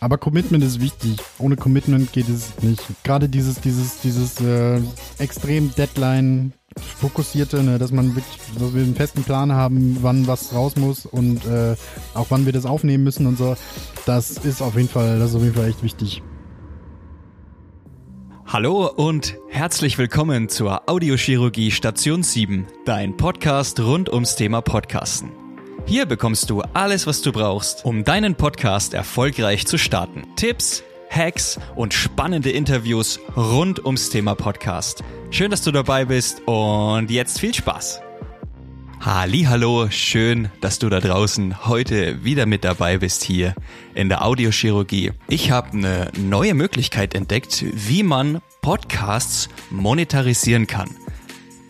Aber Commitment ist wichtig. Ohne Commitment geht es nicht. Gerade dieses, dieses, dieses äh, extrem Deadline fokussierte, ne, dass man wirklich, dass wir einen festen Plan haben, wann was raus muss und äh, auch wann wir das aufnehmen müssen und so. Das ist auf jeden Fall, das ist auf jeden Fall echt wichtig. Hallo und herzlich willkommen zur Audiochirurgie Station 7, dein Podcast rund ums Thema Podcasten. Hier bekommst du alles, was du brauchst, um deinen Podcast erfolgreich zu starten. Tipps, Hacks und spannende Interviews rund ums Thema Podcast. Schön, dass du dabei bist und jetzt viel Spaß. Hallo, schön, dass du da draußen heute wieder mit dabei bist hier in der Audiochirurgie. Ich habe eine neue Möglichkeit entdeckt, wie man Podcasts monetarisieren kann.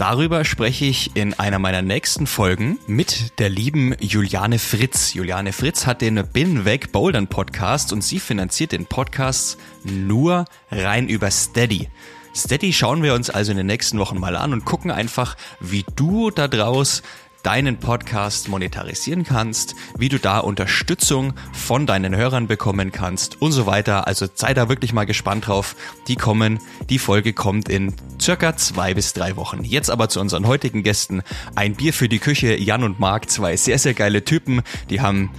Darüber spreche ich in einer meiner nächsten Folgen mit der lieben Juliane Fritz. Juliane Fritz hat den Bin Weg Bouldern Podcast und sie finanziert den Podcast nur rein über Steady. Steady schauen wir uns also in den nächsten Wochen mal an und gucken einfach, wie du da draus deinen Podcast monetarisieren kannst, wie du da Unterstützung von deinen Hörern bekommen kannst und so weiter. Also sei da wirklich mal gespannt drauf. Die kommen, die Folge kommt in circa zwei bis drei Wochen. Jetzt aber zu unseren heutigen Gästen. Ein Bier für die Küche, Jan und Marc, zwei sehr, sehr geile Typen. Die haben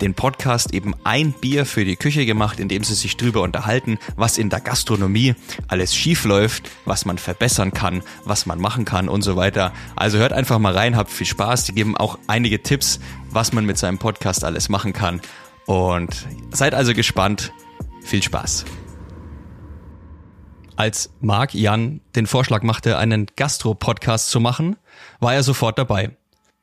den Podcast eben ein Bier für die Küche gemacht, in dem sie sich drüber unterhalten, was in der Gastronomie alles schief läuft, was man verbessern kann, was man machen kann und so weiter. Also hört einfach mal rein, habt viel Spaß. Die geben auch einige Tipps, was man mit seinem Podcast alles machen kann. Und seid also gespannt. Viel Spaß. Als Marc Jan den Vorschlag machte, einen Gastro-Podcast zu machen, war er sofort dabei.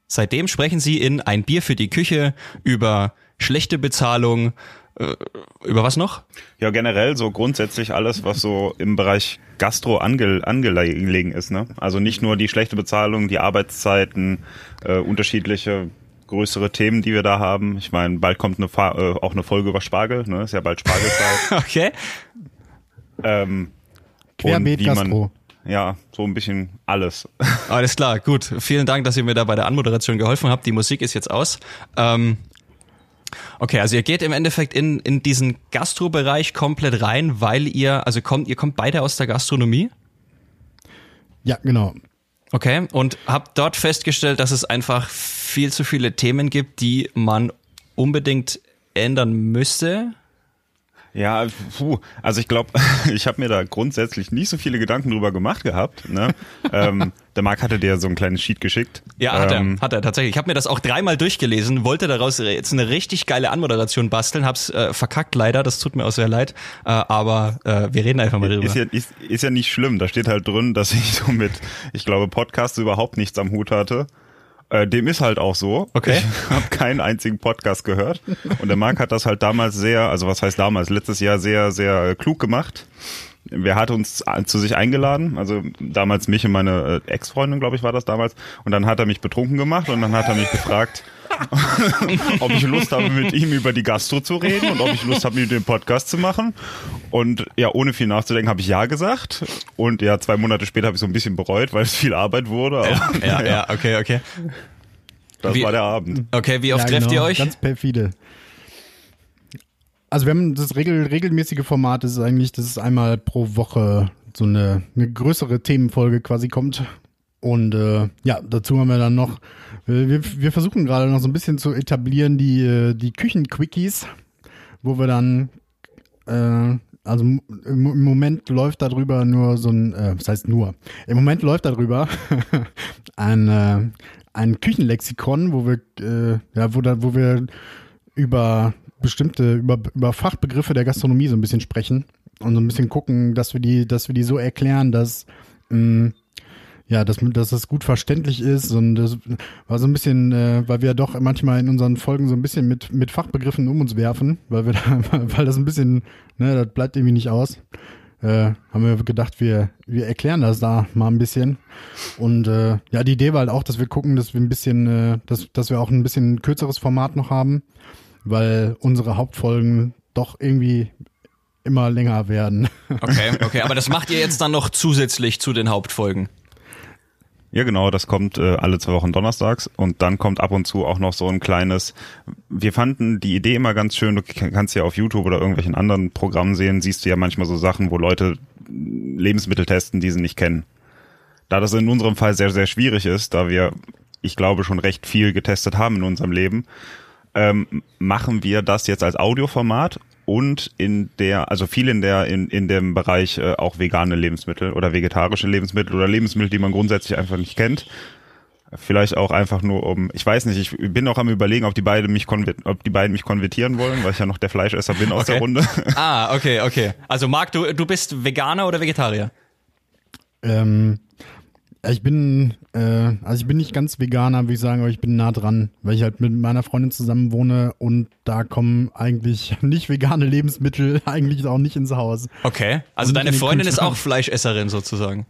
Seitdem sprechen sie in Ein Bier für die Küche über schlechte Bezahlung, äh, über was noch? Ja, generell so grundsätzlich alles, was so im Bereich Gastro ange angelegen ist. Ne? Also nicht nur die schlechte Bezahlung, die Arbeitszeiten, äh, unterschiedliche größere Themen, die wir da haben. Ich meine, bald kommt eine Fa äh, auch eine Folge über Spargel, ne? Ist ja bald Spargelzeit. okay. Ähm, Querbeet Gastro. Ja, so ein bisschen alles. Alles klar, gut. Vielen Dank, dass ihr mir da bei der Anmoderation geholfen habt. Die Musik ist jetzt aus. Ähm, Okay, also ihr geht im Endeffekt in, in diesen Gastrobereich komplett rein, weil ihr, also kommt, ihr kommt beide aus der Gastronomie? Ja, genau. Okay, und habt dort festgestellt, dass es einfach viel zu viele Themen gibt, die man unbedingt ändern müsste? Ja, puh, also ich glaube, ich habe mir da grundsätzlich nicht so viele Gedanken drüber gemacht gehabt. Ne? ähm, der Marc hatte dir so ein kleines Sheet geschickt. Ja, hat ähm, er, hat er tatsächlich. Ich habe mir das auch dreimal durchgelesen, wollte daraus jetzt eine richtig geile Anmoderation basteln, hab's äh, verkackt leider, das tut mir auch sehr leid, äh, aber äh, wir reden einfach mal drüber. Ist ja, ist, ist ja nicht schlimm, da steht halt drin, dass ich so mit, ich glaube, Podcasts überhaupt nichts am Hut hatte. Äh, dem ist halt auch so. Okay. Ich habe keinen einzigen Podcast gehört. Und der Marc hat das halt damals sehr, also was heißt damals, letztes Jahr sehr, sehr äh, klug gemacht. Wer hat uns zu sich eingeladen? Also damals mich und meine äh, Ex-Freundin, glaube ich, war das damals. Und dann hat er mich betrunken gemacht und dann hat er mich gefragt, ob ich Lust habe, mit ihm über die Gastro zu reden und ob ich Lust habe, mit dem Podcast zu machen. Und ja, ohne viel nachzudenken, habe ich ja gesagt. Und ja, zwei Monate später habe ich so ein bisschen bereut, weil es viel Arbeit wurde. Ja, ja, ja, okay, okay. Das wie, war der Abend. Okay, wie oft ja, trefft genau, ihr euch? Ganz perfide. Also wir haben das regel, regelmäßige Format, das ist eigentlich, dass es einmal pro Woche so eine, eine größere Themenfolge quasi kommt. Und äh, ja, dazu haben wir dann noch, wir, wir versuchen gerade noch so ein bisschen zu etablieren die, äh, die Küchen-Quickies, wo wir dann, äh, also im Moment läuft darüber nur so ein, äh, was heißt nur, im Moment läuft darüber ein, äh, ein Küchenlexikon, wo wir, äh, ja, wo, da, wo wir über bestimmte, über, über Fachbegriffe der Gastronomie so ein bisschen sprechen und so ein bisschen gucken, dass wir die, dass wir die so erklären, dass mh, ja, dass, dass das gut verständlich ist und das war so ein bisschen, äh, weil wir doch manchmal in unseren Folgen so ein bisschen mit, mit Fachbegriffen um uns werfen, weil wir da, weil das ein bisschen, ne, das bleibt irgendwie nicht aus. Äh, haben wir gedacht, wir, wir erklären das da mal ein bisschen. Und äh, ja, die Idee war halt auch, dass wir gucken, dass wir ein bisschen, äh, dass, dass wir auch ein bisschen kürzeres Format noch haben weil unsere Hauptfolgen doch irgendwie immer länger werden. Okay, okay, aber das macht ihr jetzt dann noch zusätzlich zu den Hauptfolgen? Ja, genau, das kommt äh, alle zwei Wochen donnerstags und dann kommt ab und zu auch noch so ein kleines. Wir fanden die Idee immer ganz schön. Du kannst ja auf YouTube oder irgendwelchen anderen Programmen sehen, siehst du ja manchmal so Sachen, wo Leute Lebensmittel testen, die sie nicht kennen. Da das in unserem Fall sehr, sehr schwierig ist, da wir, ich glaube, schon recht viel getestet haben in unserem Leben, ähm, machen wir das jetzt als Audioformat und in der, also viel in der, in, in dem Bereich äh, auch vegane Lebensmittel oder vegetarische Lebensmittel oder Lebensmittel, die man grundsätzlich einfach nicht kennt. Vielleicht auch einfach nur um, ich weiß nicht, ich bin auch am überlegen, ob die beiden mich ob die beiden mich konvertieren wollen, weil ich ja noch der Fleischesser bin aus okay. der Runde. Ah, okay, okay. Also Marc, du, du bist Veganer oder Vegetarier? Ähm, ich bin, äh, also ich bin nicht ganz Veganer, würde ich sagen, aber ich bin nah dran, weil ich halt mit meiner Freundin zusammen wohne und da kommen eigentlich nicht vegane Lebensmittel eigentlich auch nicht ins Haus. Okay, also deine Freundin ist auch Fleischesserin sozusagen.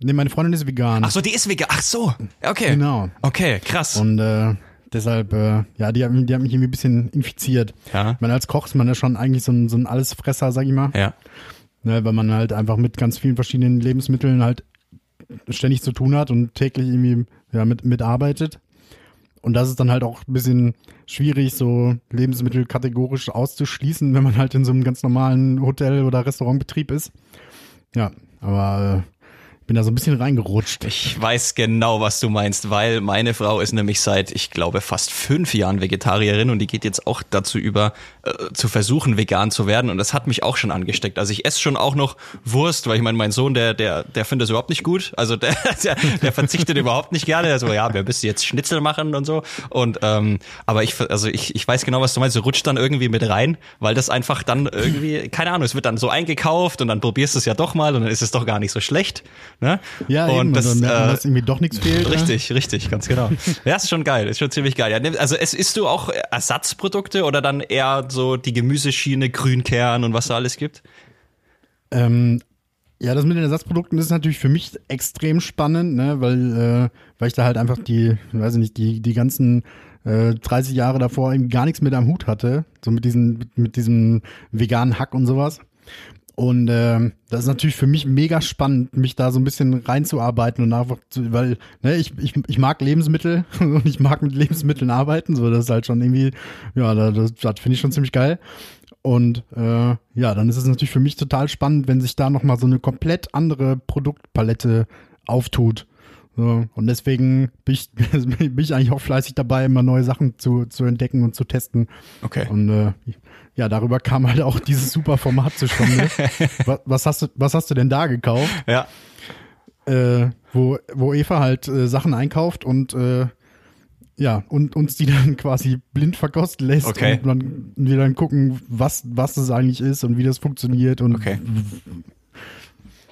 Nee, meine Freundin ist vegan. Ach so, die ist vegan. Ach so, okay. Genau. Okay, krass. Und äh, deshalb, äh, ja, die hat, die hat mich irgendwie ein bisschen infiziert. Ja. Ich meine, als Koch ist man ja schon eigentlich so ein, so ein Allesfresser, sag ich mal. Ja. Ne, weil man halt einfach mit ganz vielen verschiedenen Lebensmitteln halt ständig zu tun hat und täglich irgendwie ja, mit, mitarbeitet. Und das ist dann halt auch ein bisschen schwierig, so Lebensmittel kategorisch auszuschließen, wenn man halt in so einem ganz normalen Hotel- oder Restaurantbetrieb ist. Ja, aber äh, bin da so ein bisschen reingerutscht. Ich weiß genau, was du meinst, weil meine Frau ist nämlich seit, ich glaube, fast fünf Jahren Vegetarierin und die geht jetzt auch dazu über, äh, zu versuchen, vegan zu werden. Und das hat mich auch schon angesteckt. Also ich esse schon auch noch Wurst, weil ich meine, mein Sohn, der, der, der findet das überhaupt nicht gut. Also der, der, der verzichtet überhaupt nicht gerne. Also ja, wer müsste jetzt Schnitzel machen und so. Und ähm, aber ich, also ich, ich weiß genau, was du meinst. Du rutscht dann irgendwie mit rein, weil das einfach dann irgendwie, keine Ahnung, es wird dann so eingekauft und dann probierst du es ja doch mal und dann ist es doch gar nicht so schlecht. Ne? Ja, und eben, das, und merkt man, dass irgendwie doch nichts fehlt. ne? Richtig, richtig, ganz genau. Ja, ist schon geil, ist schon ziemlich geil. Ja, also es isst du auch Ersatzprodukte oder dann eher so die Gemüseschiene, Grünkern und was da alles gibt? Ähm, ja, das mit den Ersatzprodukten ist natürlich für mich extrem spannend, ne, weil, äh, weil ich da halt einfach die, weiß ich nicht, die, die ganzen äh, 30 Jahre davor eben gar nichts mit am Hut hatte, so mit diesen, mit, mit diesem veganen Hack und sowas. Und äh, das ist natürlich für mich mega spannend, mich da so ein bisschen reinzuarbeiten und einfach zu, weil ne, ich, ich, ich mag Lebensmittel und ich mag mit Lebensmitteln arbeiten, so das ist halt schon irgendwie, ja, das, das finde ich schon ziemlich geil. Und äh, ja, dann ist es natürlich für mich total spannend, wenn sich da nochmal so eine komplett andere Produktpalette auftut. So, und deswegen bin ich, bin ich eigentlich auch fleißig dabei, immer neue Sachen zu, zu entdecken und zu testen. Okay. Und äh, ja, darüber kam halt auch dieses super Format zustande. was, was, hast du, was hast du denn da gekauft? Ja. Äh, wo, wo Eva halt äh, Sachen einkauft und äh, ja, und uns die dann quasi blind verkosten lässt Okay. und dann, wir dann gucken, was, was das eigentlich ist und wie das funktioniert und Okay.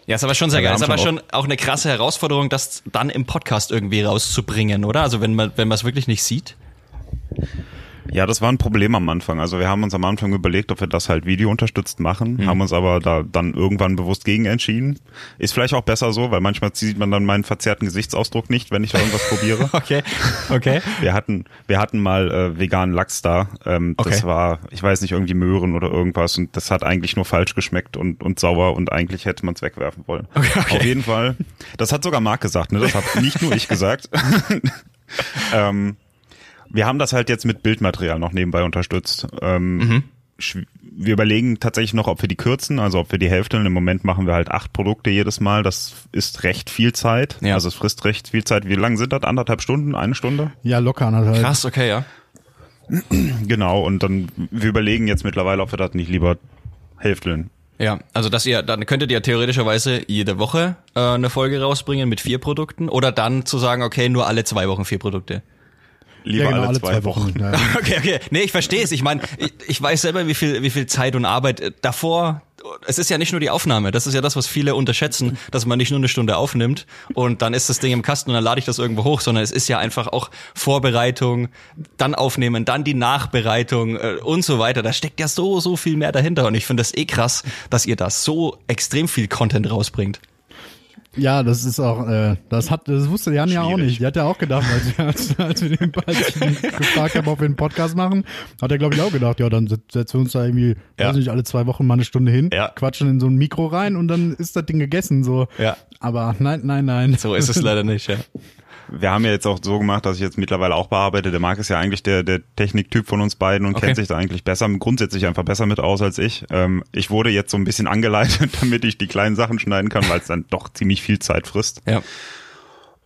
Ja, ist aber schon sehr geil. Ist aber schon auch eine krasse Herausforderung, das dann im Podcast irgendwie rauszubringen, oder? Also wenn man, wenn man es wirklich nicht sieht. Ja, das war ein Problem am Anfang. Also wir haben uns am Anfang überlegt, ob wir das halt Video unterstützt machen, Mhm. haben uns aber da dann irgendwann bewusst gegen entschieden. Ist vielleicht auch besser so, weil manchmal sieht man dann meinen verzerrten Gesichtsausdruck nicht, wenn ich da irgendwas probiere. Okay, okay. Wir hatten, wir hatten mal äh, veganen Lachs da. Ähm, Okay. Das war, ich weiß nicht, irgendwie Möhren oder irgendwas und das hat eigentlich nur falsch geschmeckt und, und sauer und eigentlich hätte man es wegwerfen wollen. Okay, okay. Auf jeden Fall. Das hat sogar Marc gesagt, ne? Das habe nicht nur ich gesagt. ähm, wir haben das halt jetzt mit Bildmaterial noch nebenbei unterstützt. Ähm, Mhm. Wir überlegen tatsächlich noch, ob wir die kürzen, also ob wir die Hälfte. Im Moment machen wir halt acht Produkte jedes Mal. Das ist recht viel Zeit. Ja. Also es frisst recht viel Zeit. Wie lang sind das? Anderthalb Stunden? Eine Stunde? ja, locker anderthalb. Krass, okay, ja. Genau. Und dann, wir überlegen jetzt mittlerweile, ob wir das nicht lieber hälfteln. Ja, also dass ihr, dann könntet ihr theoretischerweise jede Woche äh, eine Folge rausbringen mit vier Produkten oder dann zu sagen, okay, nur alle zwei Wochen vier Produkte. Lieber ja, genau, alle, zwei, Wochen. Ja. Okay, okay. Nee, ich verstehe es. Ich meine, ich, ich weiß selber, wie viel, wie viel Zeit und Arbeit äh, davor. Es ist ja nicht nur die Aufnahme, das ist ja das, was viele unterschätzen, dass man nicht nur eine Stunde aufnimmt und dann ist das Ding im Kasten und dann lade ich das irgendwo hoch, sondern es ist ja einfach auch Vorbereitung, dann aufnehmen, dann die Nachbereitung äh, und so weiter. Da steckt ja so, so viel mehr dahinter und ich finde das eh krass, dass ihr da so extrem viel Content rausbringt. Ja, das ist auch, äh, das hat, das wusste Jan ja auch nicht. Die hat ja auch gedacht, als, wir- als, als wir den als ihn gefragt haben, ob wir einen Podcast machen, hat er, glaube ich, auch gedacht, ja, dann set- setzen wir uns da irgendwie, Ja. weiß nicht, alle zwei Wochen mal eine Stunde hin, Ja. quatschen in so ein Mikro rein und dann ist das Ding gegessen, so. Ja. Aber nein, nein, nein. So ist es leider nicht, ja. Wir haben ja jetzt auch so gemacht, dass ich jetzt mittlerweile auch bearbeite. Der Marc ist ja eigentlich der, der Techniktyp von uns beiden und Okay. kennt sich da eigentlich besser, grundsätzlich einfach besser mit aus als ich. Ähm, ich wurde jetzt so ein bisschen angeleitet, damit ich die kleinen Sachen schneiden kann, weil es dann doch ziemlich viel Zeit frisst. Ja.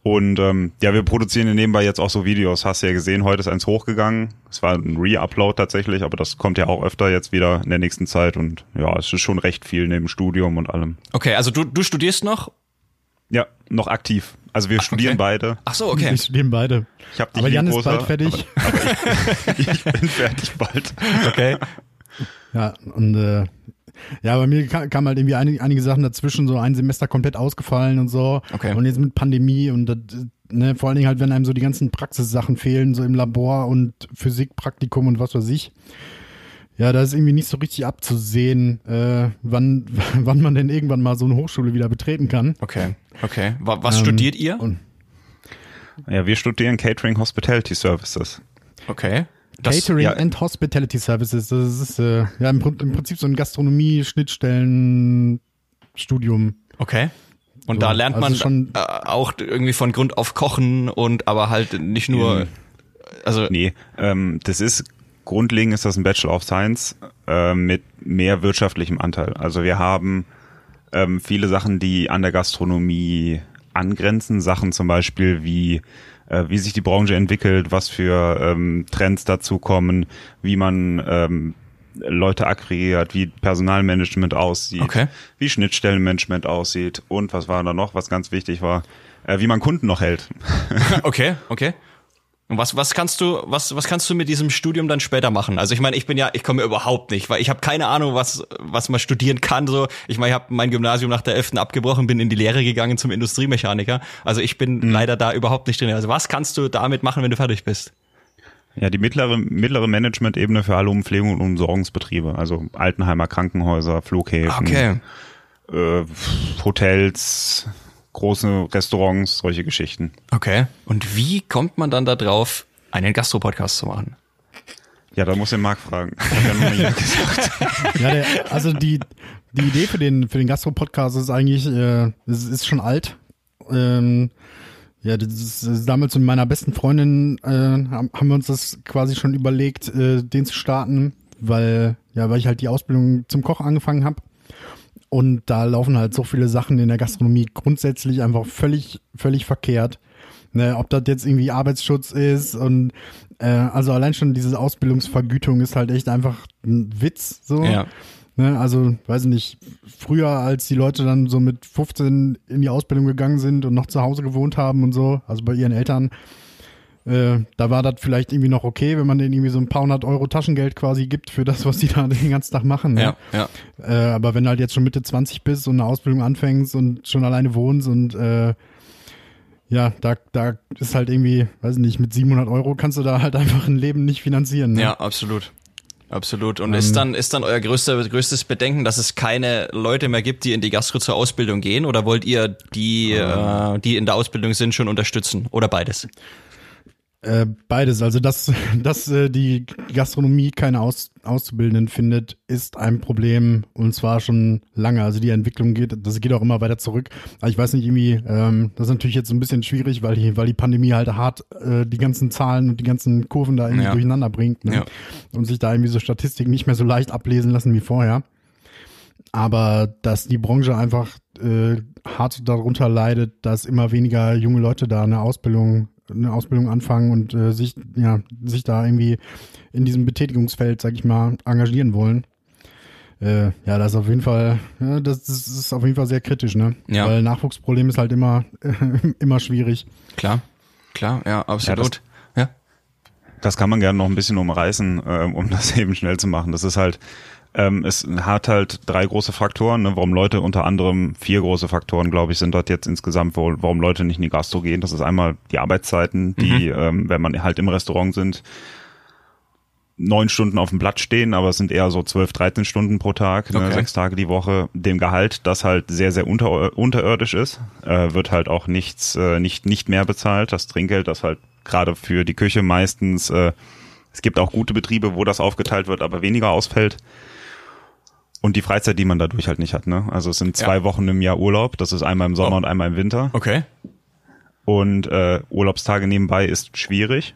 Und ähm, ja, wir produzieren ja nebenbei jetzt auch so Videos. Hast du ja gesehen, heute ist eins hochgegangen. Es war ein Re-Upload tatsächlich, aber das kommt ja auch öfter jetzt wieder in der nächsten Zeit. Und ja, es ist schon recht viel neben Studium und allem. Okay, also du, du studierst noch? Ja, noch aktiv. Also wir studieren okay. beide. Ach so, okay. Wir studieren beide. Ich hab dich Aber Jan ist bald fertig. Ich bin fertig bald. Okay. Ja, und äh, ja, bei mir ka- kam halt irgendwie einige, einige Sachen dazwischen, so ein Semester komplett ausgefallen und so. Okay. Und jetzt mit Pandemie und das, ne, vor allen Dingen halt, wenn einem so die ganzen Praxissachen fehlen, so im Labor und Physikpraktikum und was weiß ich. Ja, da ist irgendwie nicht so richtig abzusehen, äh, wann, wann man denn irgendwann mal so eine Hochschule wieder betreten kann. Okay. Okay. Wa- Was Ähm, studiert ihr? Und Ja, wir studieren Catering Hospitality Services. Okay. Das, Catering ja. and Hospitality Services, das ist äh, ja im, im Prinzip so ein Gastronomie-Schnittstellen-Studium. Okay. Und So, da lernt man also schon- äh, auch irgendwie von Grund auf kochen und aber halt nicht nur, Mhm. also Nee, ähm, das ist grundlegend ist das ein Bachelor of Science äh, mit mehr wirtschaftlichem Anteil. Also wir haben ähm, viele Sachen, die an der Gastronomie angrenzen, Sachen zum Beispiel wie äh, wie sich die Branche entwickelt, was für ähm, Trends dazu kommen, wie man ähm, Leute akquiriert, wie Personalmanagement aussieht, Okay. wie Schnittstellenmanagement aussieht und was war da noch, was ganz wichtig war, äh, wie man Kunden noch hält. okay, okay. Und was, was kannst du, was, was kannst du mit diesem Studium dann später machen? Also ich meine, ich bin ja, ich komme überhaupt nicht, weil ich habe keine Ahnung, was, was man studieren kann. So, ich meine, ich habe mein Gymnasium nach der 11. abgebrochen, bin in die Lehre gegangen zum Industriemechaniker. Also ich bin leider da überhaupt nicht drin. Also was kannst du damit machen, wenn du fertig bist? Ja, die mittlere, mittlere Management-Ebene für alle Umpflegung und Umsorgungsbetriebe, also Altenheimer Krankenhäuser, Flughäfen, äh, Hotels, große Restaurants, solche Geschichten. Okay. Und wie kommt man dann da drauf, einen Gastro-Podcast zu machen? Ja, da muss den Marc fragen. Ja der, also die, die Idee für den, für den Gastro-Podcast ist eigentlich, äh, es ist schon alt. Ähm, ja, das ist, ist damals mit meiner besten Freundin äh, haben haben wir uns das quasi schon überlegt, äh, den zu starten, weil ja, weil ich halt die Ausbildung zum Koch angefangen habe und da laufen halt so viele Sachen in der Gastronomie grundsätzlich einfach völlig völlig verkehrt. Ne, ob das jetzt irgendwie Arbeitsschutz ist und äh, also allein schon diese Ausbildungsvergütung ist halt echt einfach ein Witz so. Ja. Ne, also, weiß ich nicht, früher, als die Leute dann so mit 15 in die Ausbildung gegangen sind und noch zu Hause gewohnt haben und so, also bei ihren Eltern, äh, da war das vielleicht irgendwie noch okay, wenn man denen irgendwie so ein paar hundert Euro Taschengeld quasi gibt für das, was die da den ganzen Tag machen. Ne? Ja, ja. Äh, aber wenn du halt jetzt schon Mitte 20 bist und eine Ausbildung anfängst und schon alleine wohnst und äh, ja, da, da ist halt irgendwie, weiß ich nicht, mit 700 Euro kannst du da halt einfach ein Leben nicht finanzieren. Ne? Ja, absolut. Absolut. Und Ähm. ist dann, ist dann euer größter, größtes Bedenken, dass es keine Leute mehr gibt, die in die Gastro zur Ausbildung gehen? Oder wollt ihr die, äh, die in der Ausbildung sind, schon unterstützen? Oder beides? Äh, beides. Also, dass, dass äh, die Gastronomie keine Aus Auszubildenden findet, ist ein Problem und zwar schon lange. Also die Entwicklung geht, das geht auch immer weiter zurück. Aber ich weiß nicht, irgendwie, ähm, das ist natürlich jetzt ein bisschen schwierig, weil die, weil die Pandemie halt hart äh, die ganzen Zahlen und die ganzen Kurven da irgendwie Ja. durcheinander bringt ne? Ja. und sich da irgendwie so Statistiken nicht mehr so leicht ablesen lassen wie vorher. Aber dass die Branche einfach äh, hart darunter leidet, dass immer weniger junge Leute da eine Ausbildung, eine Ausbildung anfangen und äh, sich, ja, sich da irgendwie in diesem Betätigungsfeld, sag ich mal, engagieren wollen. Äh, ja, das ist auf jeden Fall, ja, das, das ist auf jeden Fall sehr kritisch, ne? Ja. Weil Nachwuchsproblem ist halt immer, immer schwierig. Klar. Klar, ja, absolut. Ja. Das kann man gerne noch ein bisschen umreißen, ähm, um das eben schnell zu machen. Das ist halt, ähm, es hat halt drei große Faktoren, ne, warum Leute unter anderem vier große Faktoren, glaube ich, sind dort jetzt insgesamt, wo, warum Leute nicht in die Gastro gehen. Das ist einmal die Arbeitszeiten, die, ähm, wenn man halt im Restaurant sind, neun Stunden auf dem Blatt stehen, aber es sind eher so zwölf, dreizehn Stunden pro Tag, ne, Okay. sechs Tage die Woche. Dem Gehalt, das halt sehr, sehr unter, unterirdisch ist, äh, wird halt auch nichts, äh, nicht, nicht mehr bezahlt. Das Trinkgeld, das halt gerade für die Küche meistens, äh, es gibt auch gute Betriebe, wo das aufgeteilt wird, aber weniger ausfällt. Und die Freizeit, die man dadurch halt nicht hat. Ne? Also es sind zwei Ja. Wochen im Jahr Urlaub, das ist einmal im Sommer Oh. und einmal im Winter. Okay. Und äh, Urlaubstage nebenbei ist schwierig.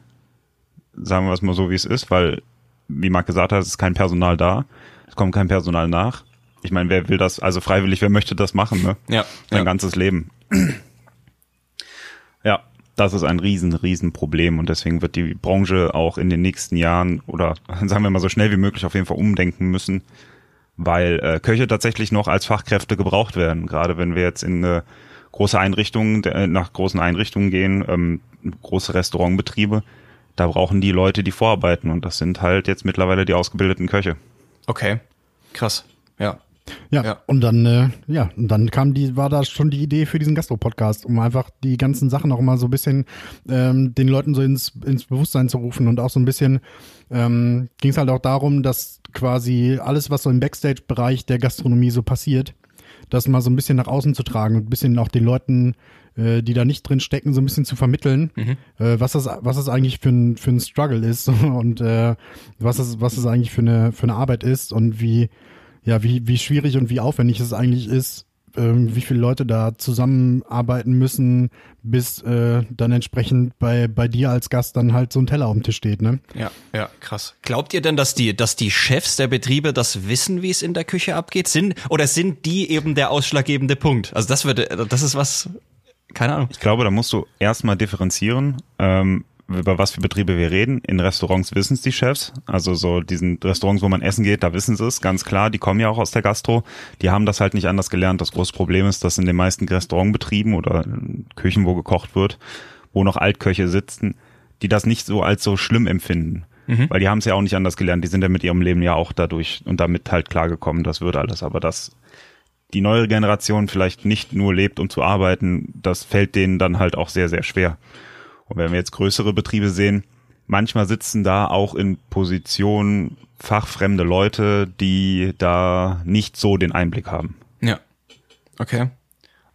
Sagen wir es mal so, wie es ist, weil, wie Marc gesagt hat, es ist kein Personal da. Es kommt kein Personal nach. Ich meine, wer will das, also freiwillig, wer möchte das machen, ne? Ja. Sein ja. ganzes Leben. ja, das ist ein riesen, riesen Problem und deswegen wird die Branche auch in den nächsten Jahren oder sagen wir mal so schnell wie möglich auf jeden Fall umdenken müssen, weil äh, Köche tatsächlich noch als Fachkräfte gebraucht werden. Gerade wenn wir jetzt in eine große Einrichtungen, äh, nach großen Einrichtungen gehen, ähm, große Restaurantbetriebe, da brauchen die Leute, die vorarbeiten und das sind halt jetzt mittlerweile die ausgebildeten Köche. Okay. Krass. Ja. Ja, Ja. und dann, äh, ja, und dann kam die, war da schon die Idee für diesen Gastro-Podcast, um einfach die ganzen Sachen auch mal so ein bisschen ähm, den Leuten so ins, ins Bewusstsein zu rufen und auch so ein bisschen ähm, ging es halt auch darum, dass quasi alles, was so im Backstage-Bereich der Gastronomie so passiert, das mal so ein bisschen nach außen zu tragen und ein bisschen auch den Leuten, äh, die da nicht drin stecken, so ein bisschen zu vermitteln, äh, was das, was das eigentlich für ein, für ein Struggle ist und äh, was das, was das eigentlich für eine, für eine Arbeit ist und wie, ja, wie, wie schwierig und wie aufwendig es eigentlich ist, ähm, wie viele Leute da zusammenarbeiten müssen, bis äh, dann entsprechend bei, bei dir als Gast dann halt so ein Teller auf dem Tisch steht, ne? Ja, ja, krass. Glaubt ihr denn, dass die, dass die Chefs der Betriebe das wissen, wie es in der Küche abgeht? Sind, oder sind die eben der ausschlaggebende Punkt? Also das würde, das ist was, keine Ahnung. Ich glaube, da musst du erstmal differenzieren, ähm, über was für Betriebe wir reden. In Restaurants wissen es die Chefs. Also so diesen Restaurants, wo man essen geht, da wissen sie es, ganz klar. Die kommen ja auch aus der Gastro. Die haben das halt nicht anders gelernt. Das große Problem ist, dass in den meisten Restaurantbetrieben oder Küchen, wo gekocht wird, wo noch Altköche sitzen, die das nicht so als so schlimm empfinden. Weil die haben es ja auch nicht anders gelernt. Die sind ja mit ihrem Leben ja auch dadurch und damit halt klargekommen. Das wird alles. Aber das die neuere Generation vielleicht nicht nur lebt, um zu arbeiten, das fällt denen dann halt auch sehr, sehr schwer. Und wenn wir jetzt größere Betriebe sehen, manchmal sitzen da auch in Positionen fachfremde Leute, die da nicht so den Einblick haben. Ja. Okay.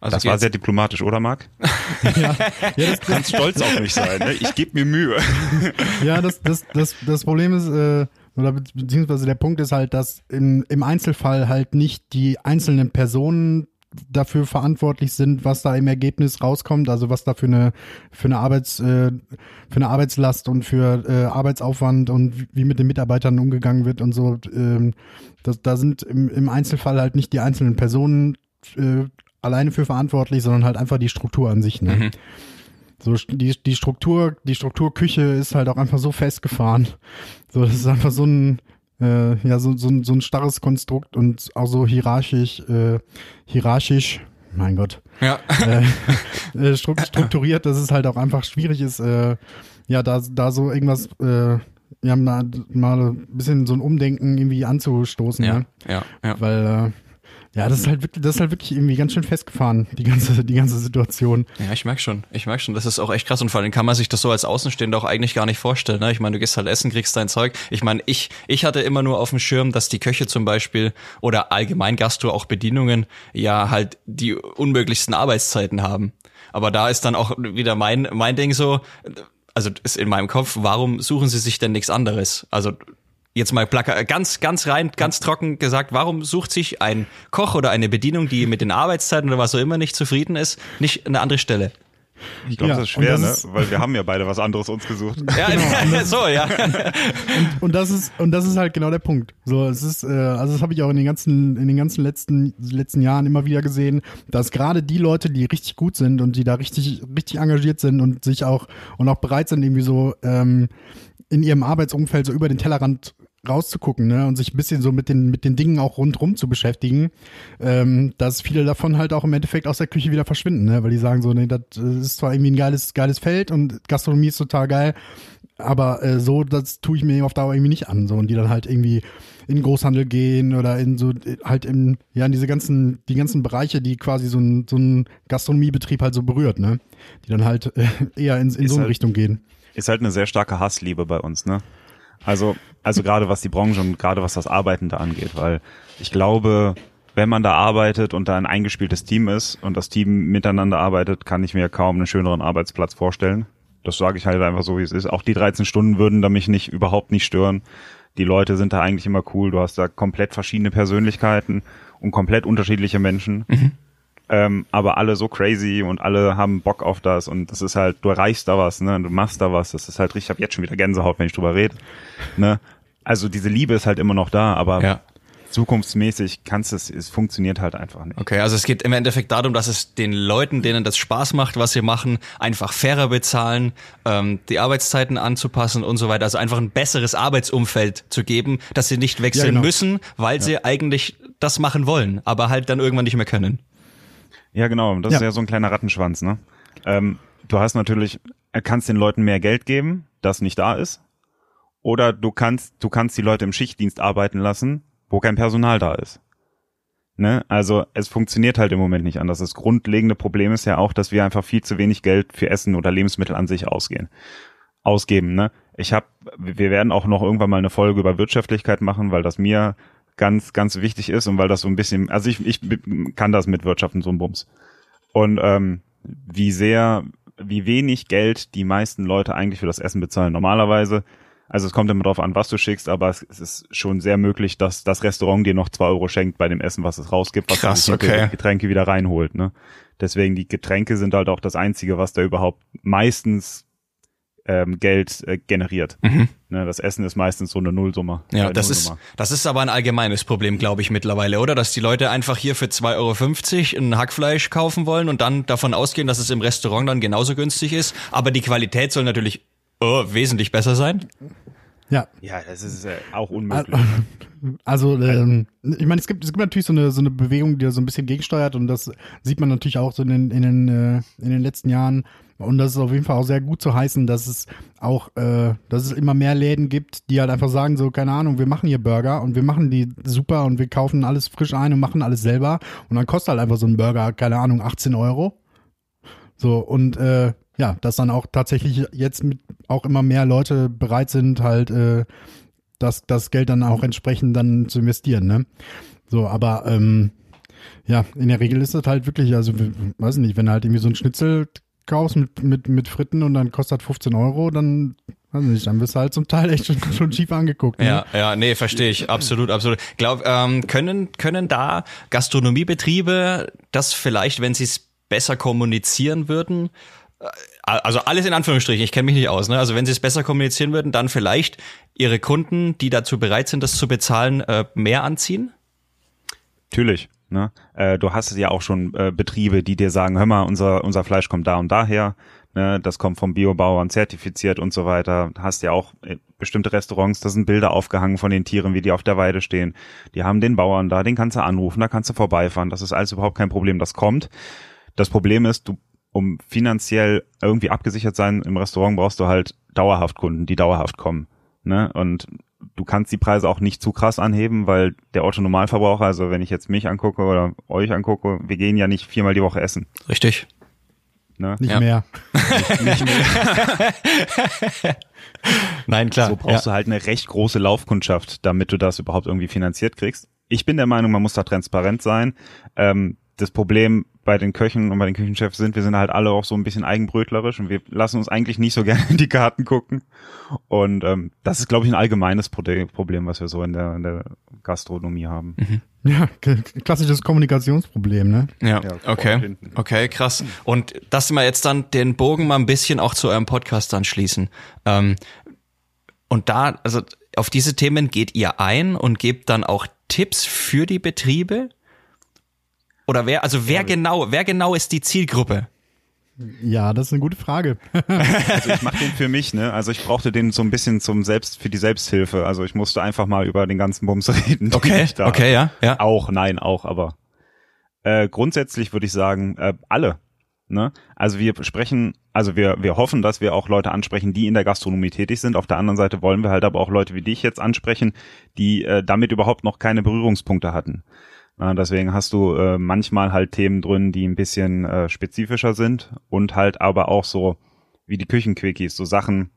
Also Das war sehr diplomatisch, oder Marc? Ja, ja das, Ganz stolz auf mich sein. Ne? Ich gebe mir Mühe. Ja, das, das, das, das Problem ist, äh, oder be- beziehungsweise der Punkt ist halt, dass im, im Einzelfall halt nicht die einzelnen Personen dafür verantwortlich sind, was da im Ergebnis rauskommt, also was da für eine für eine Arbeits äh, für eine Arbeitslast und für äh, Arbeitsaufwand und wie- mit den Mitarbeitern umgegangen wird und so. Ähm, das, da sind im, im Einzelfall halt nicht die einzelnen Personen äh, alleine für verantwortlich, sondern halt einfach die Struktur an sich. Ne? Mhm. So die, die Struktur, die Strukturküche ist halt auch einfach so festgefahren. So, das ist einfach so ein, äh, ja, so, so, ein- so ein starres Konstrukt und auch so hierarchisch, äh, hierarchisch, mein Gott, Ja. äh, äh, struk- strukturiert, dass es halt auch einfach schwierig ist, äh, ja, da, da so irgendwas, äh, ja, mal, mal ein bisschen so ein Umdenken irgendwie anzustoßen, Ja, ne? ja, ja. Weil, äh, ja, das ist halt wirklich, das ist halt wirklich irgendwie ganz schön festgefahren, die ganze, die ganze Situation. Ja, ich merk schon. Ich merk schon, das ist auch echt krass und vor allem kann man sich das so als Außenstehender auch eigentlich gar nicht vorstellen. Ne? Ich meine, du gehst halt essen, kriegst dein Zeug. Ich meine, ich, ich hatte immer nur auf dem Schirm, dass die Köche zum Beispiel oder allgemein Gastro auch Bedienungen ja halt die unmöglichsten Arbeitszeiten haben. Aber da ist dann auch wieder mein, mein Ding so, also ist in meinem Kopf, warum suchen sie sich denn nichts anderes? Also jetzt mal ganz, ganz rein, ganz trocken gesagt, warum sucht sich ein Koch oder eine Bedienung, die mit den Arbeitszeiten oder was auch immer nicht zufrieden ist, nicht eine andere Stelle? Ich glaube, Ja, das ist und schwer, das ne? ist- Weil wir haben ja beide was anderes uns gesucht. Ja, so, ja. Und das ist und das ist halt genau der Punkt. So, es ist äh, also das habe ich auch in den ganzen in den ganzen letzten letzten Jahren immer wieder gesehen, dass gerade die Leute, die richtig gut sind und die da richtig richtig engagiert sind und sich auch und auch bereit sind irgendwie so ähm, in ihrem Arbeitsumfeld so über den Tellerrand rauszugucken, ne, und sich ein bisschen so mit den mit den Dingen auch rundrum zu beschäftigen, ähm, dass viele davon halt auch im Endeffekt aus der Küche wieder verschwinden, ne, weil die sagen so, nee, das äh, ist zwar irgendwie ein geiles geiles Feld und Gastronomie ist total geil, aber äh, so, das tue ich mir auf Dauer irgendwie nicht an. So, und die dann halt irgendwie in den Großhandel gehen oder in so, halt in, ja, in diese ganzen, die ganzen Bereiche, die quasi so ein, so ein Gastronomiebetrieb halt so berührt, ne? Die dann halt äh, eher in, in Ist so eine halt- Richtung gehen. Ist halt eine sehr starke Hassliebe bei uns, ne? Also also gerade was die Branche und gerade was das Arbeiten da angeht, weil ich glaube, wenn man da arbeitet und da ein eingespieltes Team ist und das Team miteinander arbeitet, kann ich mir kaum einen schöneren Arbeitsplatz vorstellen. Das sage ich halt einfach so, wie es ist. Auch die 13 Stunden würden da mich nicht überhaupt nicht stören. Die Leute sind da eigentlich immer cool. Du hast da komplett verschiedene Persönlichkeiten und komplett unterschiedliche Menschen. Mhm. Ähm, aber alle so crazy und alle haben Bock auf das und das ist halt, du erreichst da was, ne? Du machst da was. Das ist halt richtig, ich habe jetzt schon wieder Gänsehaut, wenn ich drüber rede. Ne? Also diese Liebe ist halt immer noch da, aber ja zukunftsmäßig kannst es, es funktioniert halt einfach nicht. Okay, also es geht im Endeffekt darum, dass es den Leuten, denen das Spaß macht, was sie machen, einfach fairer bezahlen, ähm, die Arbeitszeiten anzupassen und so weiter. Also einfach ein besseres Arbeitsumfeld zu geben, dass sie nicht wechseln ja, genau. müssen, weil ja. sie eigentlich das machen wollen, aber halt dann irgendwann nicht mehr können. Ja, genau. Das ja. ist ja so ein kleiner Rattenschwanz, ne? Ähm, du hast natürlich, kannst den Leuten mehr Geld geben, das nicht da ist. Oder du kannst, du kannst die Leute im Schichtdienst arbeiten lassen, wo kein Personal da ist. Ne? Also es funktioniert halt im Moment nicht anders. Das grundlegende Problem ist ja auch, dass wir einfach viel zu wenig Geld für Essen oder Lebensmittel an sich ausgehen, ausgeben. Ne? Ich habe, wir werden auch noch irgendwann mal eine Folge über Wirtschaftlichkeit machen, weil das mir ganz, ganz wichtig ist und weil das so ein bisschen, also ich, ich kann das mit Wirtschaften so ein Bums. Und ähm, wie sehr, wie wenig Geld die meisten Leute eigentlich für das Essen bezahlen. Normalerweise also es kommt immer darauf an, was du schickst, aber es, ist schon sehr möglich, dass das Restaurant dir noch zwei Euro schenkt bei dem Essen, was es rausgibt, was Krass, okay. die Getränke wieder reinholt. Ne? Deswegen die Getränke sind halt auch das Einzige, was da überhaupt meistens ähm, Geld äh, generiert. Mhm. Ne, das Essen ist meistens so eine Nullsumme. Ja, äh, das Nullsumme. ist das ist aber ein allgemeines Problem, glaube ich, mittlerweile, oder? Dass die Leute einfach hier für 2,50 Euro ein Hackfleisch kaufen wollen und dann davon ausgehen, dass es im Restaurant dann genauso günstig ist. Aber die Qualität soll natürlich oh, wesentlich besser sein. Ja. Ja, das ist äh, auch unmöglich. Also, ähm, ich meine, es gibt, es gibt natürlich so eine, so eine Bewegung, die da so ein bisschen gegensteuert und das sieht man natürlich auch so in den, in den, äh, in den letzten Jahren. Und das ist auf jeden Fall auch sehr gut zu heißen, dass es auch, äh, dass es immer mehr Läden gibt, die halt einfach sagen, so, keine Ahnung, wir machen hier Burger und wir machen die super und wir kaufen alles frisch ein und machen alles selber. Und dann kostet halt einfach so ein Burger, keine Ahnung, 18 Euro. So, und äh, ja, dass dann auch tatsächlich jetzt mit auch immer mehr Leute bereit sind, halt äh, das, das Geld dann auch entsprechend dann zu investieren, ne? So, aber ähm, ja, in der Regel ist das halt wirklich, also weiß nicht, wenn halt irgendwie so ein Schnitzel kaufst mit, mit, mit Fritten und dann kostet 15 Euro, dann weiß nicht, dann wirst du halt zum Teil echt schon, schon schief angeguckt. Ne? Ja, ja, nee, verstehe ich, absolut, absolut. Glaub, ähm, können, können da Gastronomiebetriebe das vielleicht, wenn sie es besser kommunizieren würden, also alles in Anführungsstrichen, ich kenne mich nicht aus. Ne? Also wenn sie es besser kommunizieren würden, dann vielleicht ihre Kunden, die dazu bereit sind, das zu bezahlen, äh, mehr anziehen? Natürlich. Ne? Äh, du hast ja auch schon äh, Betriebe, die dir sagen, hör mal, unser, unser Fleisch kommt da und daher, ne? das kommt vom Biobauern zertifiziert und so weiter. Hast ja auch äh, bestimmte Restaurants, da sind Bilder aufgehangen von den Tieren, wie die auf der Weide stehen. Die haben den Bauern da, den kannst du anrufen, da kannst du vorbeifahren. Das ist alles überhaupt kein Problem, das kommt. Das Problem ist, du um finanziell irgendwie abgesichert sein im Restaurant brauchst du halt dauerhaft Kunden, die dauerhaft kommen. Ne? Und du kannst die Preise auch nicht zu krass anheben, weil der Otto Normalverbraucher, also wenn ich jetzt mich angucke oder euch angucke, wir gehen ja nicht viermal die Woche essen. Richtig. Ne? Nicht ja. mehr. nicht, nicht mehr. Nein, klar. So brauchst ja. du halt eine recht große Laufkundschaft, damit du das überhaupt irgendwie finanziert kriegst. Ich bin der Meinung, man muss da transparent sein. Ähm, das Problem bei den Köchen und bei den Küchenchefs sind, wir sind halt alle auch so ein bisschen eigenbrötlerisch und wir lassen uns eigentlich nicht so gerne in die Karten gucken. Und ähm, das ist, glaube ich, ein allgemeines Problem, was wir so in der, in der Gastronomie haben. Mhm. Ja, klassisches Kommunikationsproblem, ne? Ja, ja okay. Okay, krass. Und dass wir jetzt dann den Bogen mal ein bisschen auch zu eurem Podcast dann schließen. Ähm, und da, also auf diese Themen geht ihr ein und gebt dann auch Tipps für die Betriebe? Oder wer, also wer genau, wer genau ist die Zielgruppe? Ja, das ist eine gute Frage. also ich mache den für mich, ne? Also ich brauchte den so ein bisschen zum Selbst, für die Selbsthilfe. Also ich musste einfach mal über den ganzen Bums reden. Okay, okay, ja, ja. Auch, nein, auch, aber äh, grundsätzlich würde ich sagen, äh, alle. Ne? Also wir sprechen, also wir, wir hoffen, dass wir auch Leute ansprechen, die in der Gastronomie tätig sind. Auf der anderen Seite wollen wir halt aber auch Leute wie dich jetzt ansprechen, die äh, damit überhaupt noch keine Berührungspunkte hatten. Ja, deswegen hast du äh, manchmal halt Themen drin, die ein bisschen äh, spezifischer sind und halt aber auch so wie die Küchenquickies, so Sachen,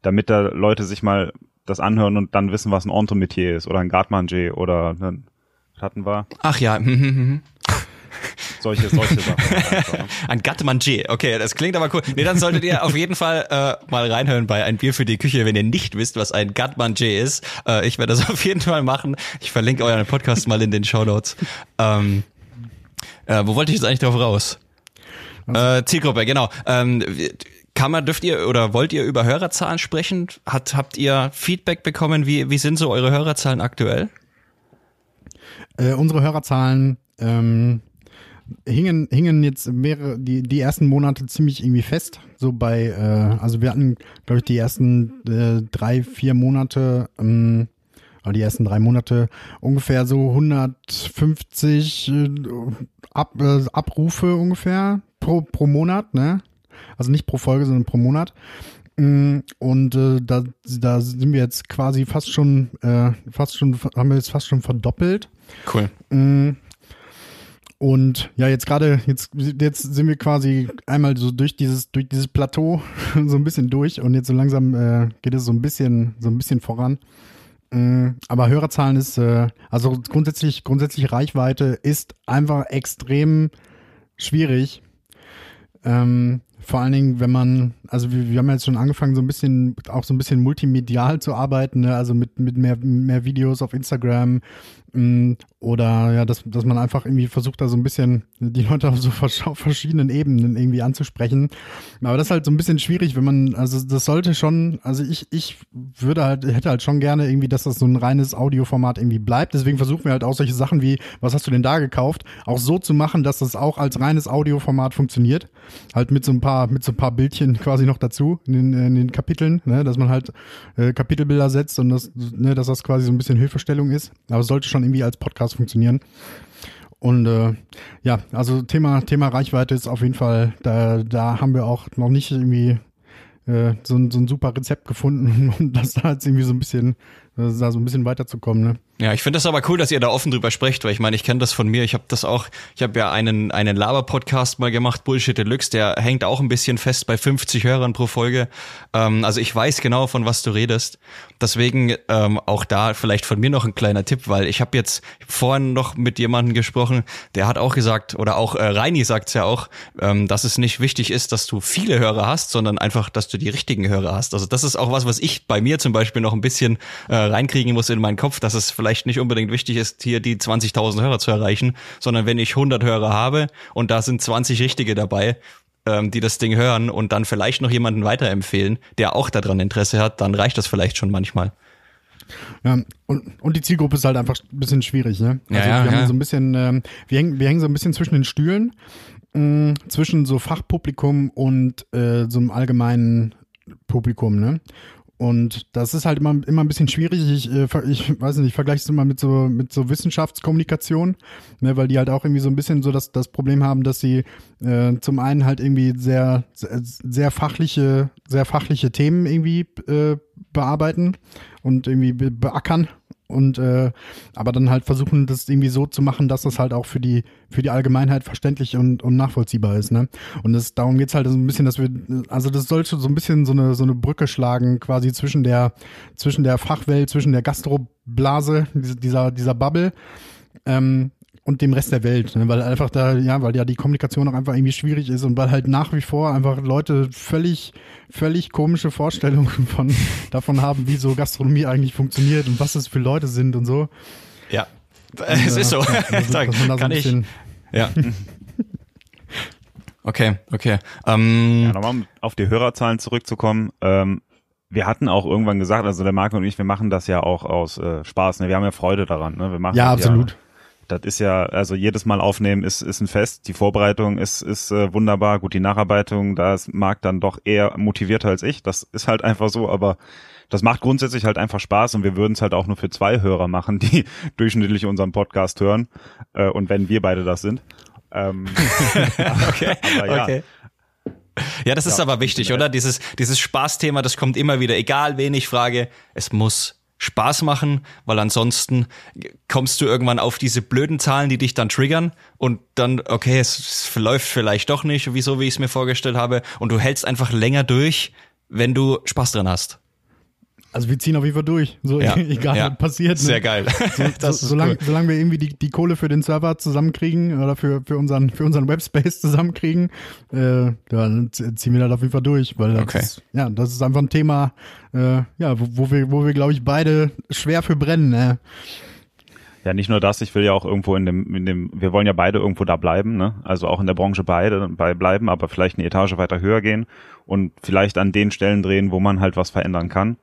damit da Leute sich mal das anhören und dann wissen, was ein Entremetier ist oder ein Garde oder ein, hatten? Ach ja, hm, hm, hm, solche, solche Sachen. Ne? Ein Gattemanger. Okay, das klingt aber cool. Nee, dann solltet ihr auf jeden Fall äh, mal reinhören bei Ein Bier für die Küche, wenn ihr nicht wisst, was ein Gattemanger ist. Äh, ich werde das auf jeden Fall machen. Ich verlinke euren Podcast mal in den Show Notes. Ähm, äh, wo wollte ich jetzt eigentlich drauf raus? Äh, Zielgruppe, genau. Ähm, kann man, dürft ihr oder wollt ihr über Hörerzahlen sprechen? Hat, habt ihr Feedback bekommen? Wie, wie sind so eure Hörerzahlen aktuell? Äh, unsere Hörerzahlen ähm, hingen, hingen jetzt mehrere, die, die ersten Monate ziemlich irgendwie fest. So bei, äh, also wir hatten, glaube ich, die ersten äh, drei, vier Monate, ähm, die ersten drei Monate ungefähr so 150 äh, Ab, äh, Abrufe ungefähr pro, pro Monat, ne? Also nicht pro Folge, sondern pro Monat. Mm, und äh, da, da sind wir jetzt quasi fast schon, äh, fast schon, haben wir jetzt fast schon verdoppelt. Cool. Und ja, jetzt gerade, jetzt, jetzt sind wir quasi einmal so durch dieses, durch dieses Plateau so ein bisschen durch und jetzt so langsam äh, geht es so ein bisschen, so ein bisschen voran. Mm, aber Hörerzahlen ist, äh, also grundsätzlich, grundsätzlich Reichweite ist einfach extrem schwierig. Ähm, vor allen Dingen, wenn man, also wir, wir haben jetzt schon angefangen, so ein bisschen, auch so ein bisschen multimedial zu arbeiten, ne? also mit, mit mehr, mehr Videos auf Instagram, oder ja, dass, dass man einfach irgendwie versucht, da so ein bisschen die Leute auf so verschiedenen Ebenen irgendwie anzusprechen. Aber das ist halt so ein bisschen schwierig, wenn man, also das sollte schon, also ich, ich würde halt, hätte halt schon gerne irgendwie, dass das so ein reines Audioformat irgendwie bleibt. Deswegen versuchen wir halt auch solche Sachen wie, was hast du denn da gekauft, auch so zu machen, dass das auch als reines Audioformat funktioniert. Halt mit so ein paar, mit so ein paar Bildchen quasi noch dazu in den, in den Kapiteln, ne, dass man halt äh, Kapitelbilder setzt und das, ne, dass das quasi so ein bisschen Hilfestellung ist. Aber es sollte schon schon irgendwie als Podcast funktionieren. Und äh, ja, also Thema, Thema Reichweite ist auf jeden Fall, da, da haben wir auch noch nicht irgendwie äh, so, ein, so ein super Rezept gefunden und das da jetzt irgendwie so ein bisschen, da so ein bisschen weiterzukommen, ne? Ja, ich finde das aber cool, dass ihr da offen drüber sprecht, weil ich meine, ich kenne das von mir. Ich habe das auch, ich habe ja einen einen Laber-Podcast mal gemacht, Bullshit Deluxe, der hängt auch ein bisschen fest bei 50 Hörern pro Folge. Ähm, also ich weiß genau, von was du redest. Deswegen ähm, auch da vielleicht von mir noch ein kleiner Tipp, weil ich habe jetzt vorhin noch mit jemandem gesprochen, der hat auch gesagt, oder auch äh, Reini sagt's ja auch, ähm, dass es nicht wichtig ist, dass du viele Hörer hast, sondern einfach, dass du die richtigen Hörer hast. Also das ist auch was, was ich bei mir zum Beispiel noch ein bisschen äh, reinkriegen muss in meinen Kopf, dass es vielleicht vielleicht nicht unbedingt wichtig ist, hier die 20.000 Hörer zu erreichen, sondern wenn ich 100 Hörer habe und da sind 20 Richtige dabei, ähm, die das Ding hören und dann vielleicht noch jemanden weiterempfehlen, der auch daran Interesse hat, dann reicht das vielleicht schon manchmal. Ja, und, und die Zielgruppe ist halt einfach ein bisschen schwierig, ne? Also ja, ja, wir haben ja. so ein bisschen, ähm, wir, hängen, wir hängen so ein bisschen zwischen den Stühlen, mh, zwischen so Fachpublikum und äh, so einem allgemeinen Publikum, ne? Und das ist halt immer, immer ein bisschen schwierig. Ich, äh, ich weiß nicht, ich vergleiche es immer mit so, mit so Wissenschaftskommunikation, ne, weil die halt auch irgendwie so ein bisschen so das, das Problem haben, dass sie äh, zum einen halt irgendwie sehr, sehr fachliche, sehr fachliche Themen irgendwie äh, bearbeiten und irgendwie beackern und äh, aber dann halt versuchen, das irgendwie so zu machen, dass das halt auch für die für die Allgemeinheit verständlich und, und nachvollziehbar ist, ne? Und das, darum geht's halt so ein bisschen, dass wir, also das sollte so ein bisschen so eine so eine Brücke schlagen, quasi zwischen der zwischen der Fachwelt, zwischen der Gastroblase, dieser dieser Bubble. Ähm, und dem Rest der Welt, ne? weil einfach da, ja, weil ja die Kommunikation auch einfach irgendwie schwierig ist und weil halt nach wie vor einfach Leute völlig, völlig komische Vorstellungen von, davon haben, wie so Gastronomie eigentlich funktioniert und was es für Leute sind und so. Ja, und, es ist so. Ja, also, da kann ich. Ja. okay, okay. Ähm, ja, nochmal um auf die Hörerzahlen zurückzukommen. Ähm, wir hatten auch irgendwann gesagt, also der Marco und ich, wir machen das ja auch aus äh, Spaß. Ne? Wir haben ja Freude daran. Ne? Wir machen ja, absolut. Ja, das ist ja, also jedes Mal aufnehmen ist, ist ein Fest. Die Vorbereitung ist, ist äh, wunderbar. Gut, die Nacharbeitung, da ist Marc dann doch eher motivierter als ich. Das ist halt einfach so, aber das macht grundsätzlich halt einfach Spaß und wir würden es halt auch nur für zwei Hörer machen, die durchschnittlich unseren Podcast hören. Äh, und wenn wir beide das sind. Ähm, okay. aber ja. okay. Ja, das ist ja, aber wichtig, oder? Dieses, dieses Spaßthema, das kommt immer wieder, egal wen ich frage, es muss Spaß machen, weil ansonsten kommst du irgendwann auf diese blöden Zahlen, die dich dann triggern und dann, okay, es, es läuft vielleicht doch nicht, wieso, wie ich es mir vorgestellt habe und du hältst einfach länger durch, wenn du Spaß dran hast. Also wir ziehen auf jeden Fall durch, so Ja. egal Ja. was passiert. Ne? Sehr geil. Das so, ist solange, cool. solange wir irgendwie die, die Kohle für den Server zusammenkriegen oder für, für unseren für unseren Webspace zusammenkriegen, äh, dann ziehen wir das auf jeden Fall durch, weil das Okay. ist, ja das ist einfach ein Thema, äh, ja wo, wo wir wo wir glaube ich beide schwer für brennen. Ne? Ja, nicht nur das, ich will ja auch irgendwo in dem, in dem, wir wollen ja beide irgendwo da bleiben, ne? Also auch in der Branche beide bei bleiben, aber vielleicht eine Etage weiter höher gehen und vielleicht an den Stellen drehen, wo man halt was verändern kann.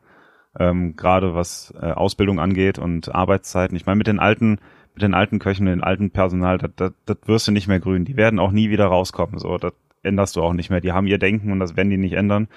Ähm, Gerade was äh, Ausbildung angeht und Arbeitszeiten. Ich meine, mit den alten, mit den alten Köchen, den alten Personal, das, wirst du nicht mehr grün. Die werden auch nie wieder rauskommen. So, das änderst du auch nicht mehr. Die haben ihr Denken und das werden die nicht ändern.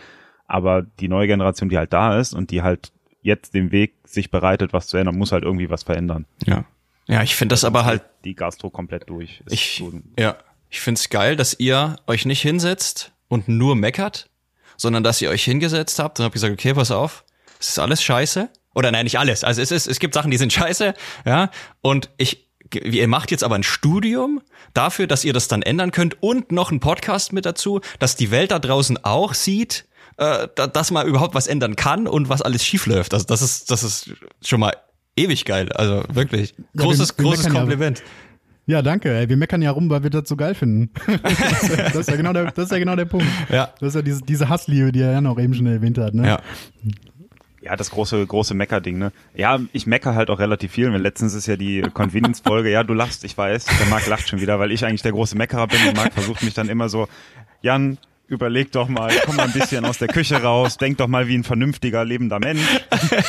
Aber die neue Generation, die halt da ist und die halt jetzt den Weg sich bereitet, was zu ändern, muss halt irgendwie was verändern Ja. Ja, ich finde das aber halt die Gastro komplett durch. Ist Ich, so- ja, ich find's geil, dass ihr euch nicht hinsetzt und nur meckert, sondern dass ihr euch hingesetzt habt und habt gesagt, okay, pass auf, es ist alles scheiße. Oder nein, nicht alles. Also es ist, es gibt Sachen, die sind scheiße, ja. Und ich, ihr macht jetzt aber ein Studium dafür, dass ihr das dann ändern könnt und noch einen Podcast mit dazu, dass die Welt da draußen auch sieht, äh, da- dass man überhaupt was ändern kann und was alles schief läuft. Also das ist, das ist schon mal ewig geil. Also wirklich. Ja, Großes, wir- wir großes ja- Kompliment. Ja, danke. Ey. Wir meckern ja rum, weil wir das so geil finden. das, ist ja, das, ist ja genau der, das ist ja genau der Punkt. Ja. Das ist ja diese, diese Hassliebe, die er ja noch eben schon erwähnt hat. Ne? Ja. Ja, das große, große Mecker-Ding, ne? Ja, ich mecker halt auch relativ viel. Letztens ist ja die Convenience-Folge, ja, du lachst, ich weiß, der Marc lacht schon wieder, weil ich eigentlich der große Meckerer bin und Marc versucht mich dann immer so, Jan, überleg doch mal, komm mal ein bisschen aus der Küche raus, denk doch mal wie ein vernünftiger, lebender Mensch.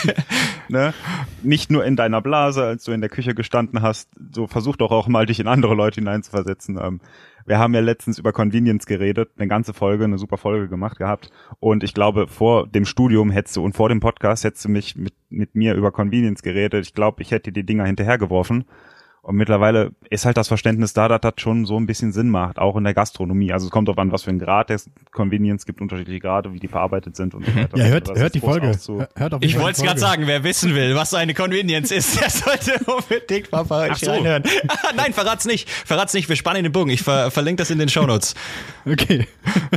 ne? Nicht nur in deiner Blase, als du in der Küche gestanden hast, so versuch doch auch mal dich in andere Leute hineinzuversetzen. Ähm, wir haben ja letztens über Convenience geredet, eine ganze Folge, eine super Folge gemacht gehabt. Und ich glaube, vor dem Studium hättest du und vor dem Podcast hättest du mich mit, mit mir über Convenience geredet. Ich glaube, ich hätte die Dinger hinterhergeworfen. Und mittlerweile ist halt das Verständnis da, dass das schon so ein bisschen Sinn macht, auch in der Gastronomie. Also es kommt darauf an, was für ein Grad der Convenience gibt, unterschiedliche Grade, wie die verarbeitet sind und so weiter. Ja, hört, Also hört die Folge. Hört auf Ich wollte es gerade sagen, wer wissen will, was eine Convenience ist, der sollte unbedingt mal bei euch so. reinhören. Nein, verrat's nicht. Verrat's nicht, wir spannen den Bogen. Ich ver verlinke das in den Shownotes. Okay.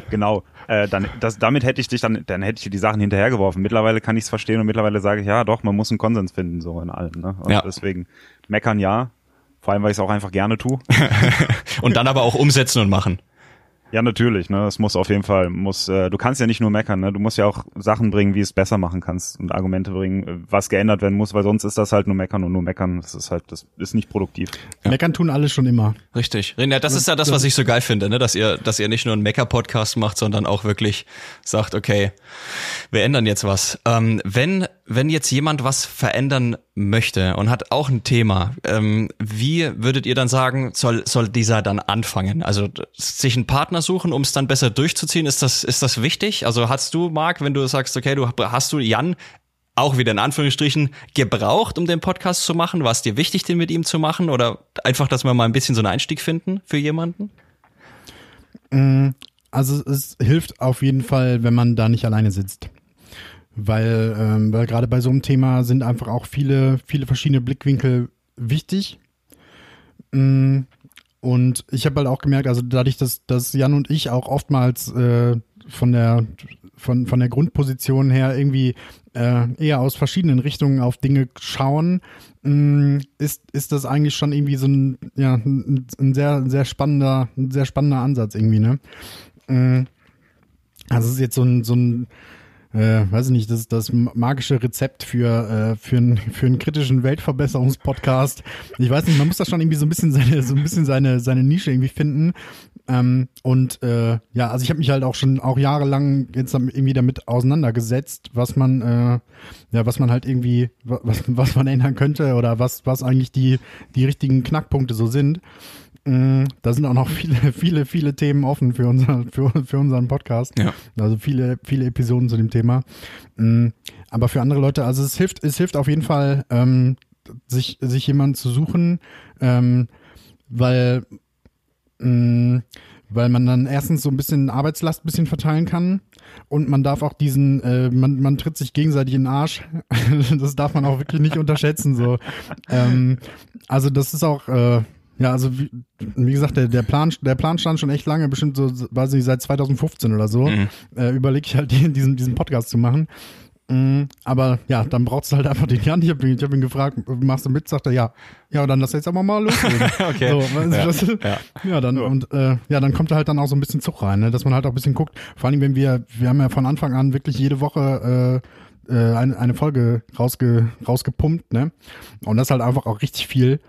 Genau. Äh, dann, das, damit hätte ich dich dann, dann hätte ich dir die Sachen hinterhergeworfen. Mittlerweile kann ich es verstehen und mittlerweile sage ich, ja doch, man muss einen Konsens finden, so in allem. Ne? Und Ja. deswegen meckern ja. Vor allem, weil ich es auch einfach gerne tue. Und dann aber auch umsetzen und machen. Ja, natürlich, ne? Es muss auf jeden Fall, muss, äh, du kannst ja nicht nur meckern, ne? Du musst ja auch Sachen bringen, wie es besser machen kannst und Argumente bringen, äh, was geändert werden muss, weil sonst ist das halt nur meckern und nur meckern. Das ist halt, das ist nicht produktiv. Meckern tun alle schon immer. Richtig. Ja, das ist ja das, was ich so geil finde, ne? dass ihr, dass ihr nicht nur einen Mecker-Podcast macht, sondern auch wirklich sagt, okay, wir ändern jetzt was. Ähm, wenn, wenn jetzt jemand was verändern möchte und hat auch ein Thema, ähm, wie würdet ihr dann sagen, soll, soll dieser dann anfangen? Also sich einen Partner suchen, um es dann besser durchzuziehen, ist das, ist das wichtig? Also hast du, Marc, wenn du sagst, okay, du hast du Jan auch wieder in Anführungsstrichen gebraucht, um den Podcast zu machen? War es dir wichtig, den mit ihm zu machen? Oder einfach, dass wir mal ein bisschen so einen Einstieg finden für jemanden? Also es hilft auf jeden Fall, wenn man da nicht alleine sitzt. Weil, ähm, weil gerade bei so einem Thema sind einfach auch viele, viele verschiedene Blickwinkel wichtig. Mm, Und ich habe halt auch gemerkt, also dadurch, dass, dass Jan und ich auch oftmals äh, von der von, von der Grundposition her irgendwie äh, eher aus verschiedenen Richtungen auf Dinge schauen, mh, ist, ist das eigentlich schon irgendwie so ein, ja, ein, sehr, sehr spannender, ein sehr spannender Ansatz irgendwie, ne? Mh, Also es ist jetzt so ein, so ein äh, weiß ich nicht, das das magische Rezept für, äh, für, einen, für einen kritischen Weltverbesserungspodcast. Ich weiß nicht, man muss da schon irgendwie so ein bisschen seine, so ein bisschen seine, seine Nische irgendwie finden. Ähm, und äh, ja, also ich habe mich halt auch schon auch jahrelang jetzt irgendwie damit auseinandergesetzt, was man, äh, ja, was man halt irgendwie, wa- was, was man ändern könnte oder was, was eigentlich die, die richtigen Knackpunkte so sind. Mm, Da sind auch noch viele, viele, viele Themen offen für, unser, für, für unseren Podcast. Ja. Also viele, viele Episoden zu dem Thema. Mm, Aber für andere Leute, also es hilft, es hilft auf jeden Fall, ähm, sich, sich jemanden zu suchen, ähm, weil, mh, weil man dann erstens so ein bisschen Arbeitslast ein bisschen verteilen kann und man darf auch diesen, äh, man, man tritt sich gegenseitig in den Arsch. das darf man auch wirklich nicht unterschätzen. So, ähm, also das ist auch, äh, ja, also wie, wie gesagt, der, der Plan, der Plan stand schon echt lange, bestimmt so, weiß nicht, seit 2015 oder so. Äh, Überlege ich halt diesen, diesen Podcast zu machen. Mm, aber ja, dann brauchst du halt einfach den Jan. Ich habe ihn, ich hab ihn gefragt, machst du mit? Sagt er ja. Ja, dann lass jetzt aber mal loslegen. Okay. So, Ja, das, ja. ja. dann und äh, ja, dann kommt da halt dann auch so ein bisschen Zug rein, ne? dass man halt auch ein bisschen guckt. Vor allem, wenn wir, wir haben ja von Anfang an wirklich jede Woche äh, äh, eine, eine Folge rausge, rausgepumpt, ne? Und das halt einfach auch richtig viel.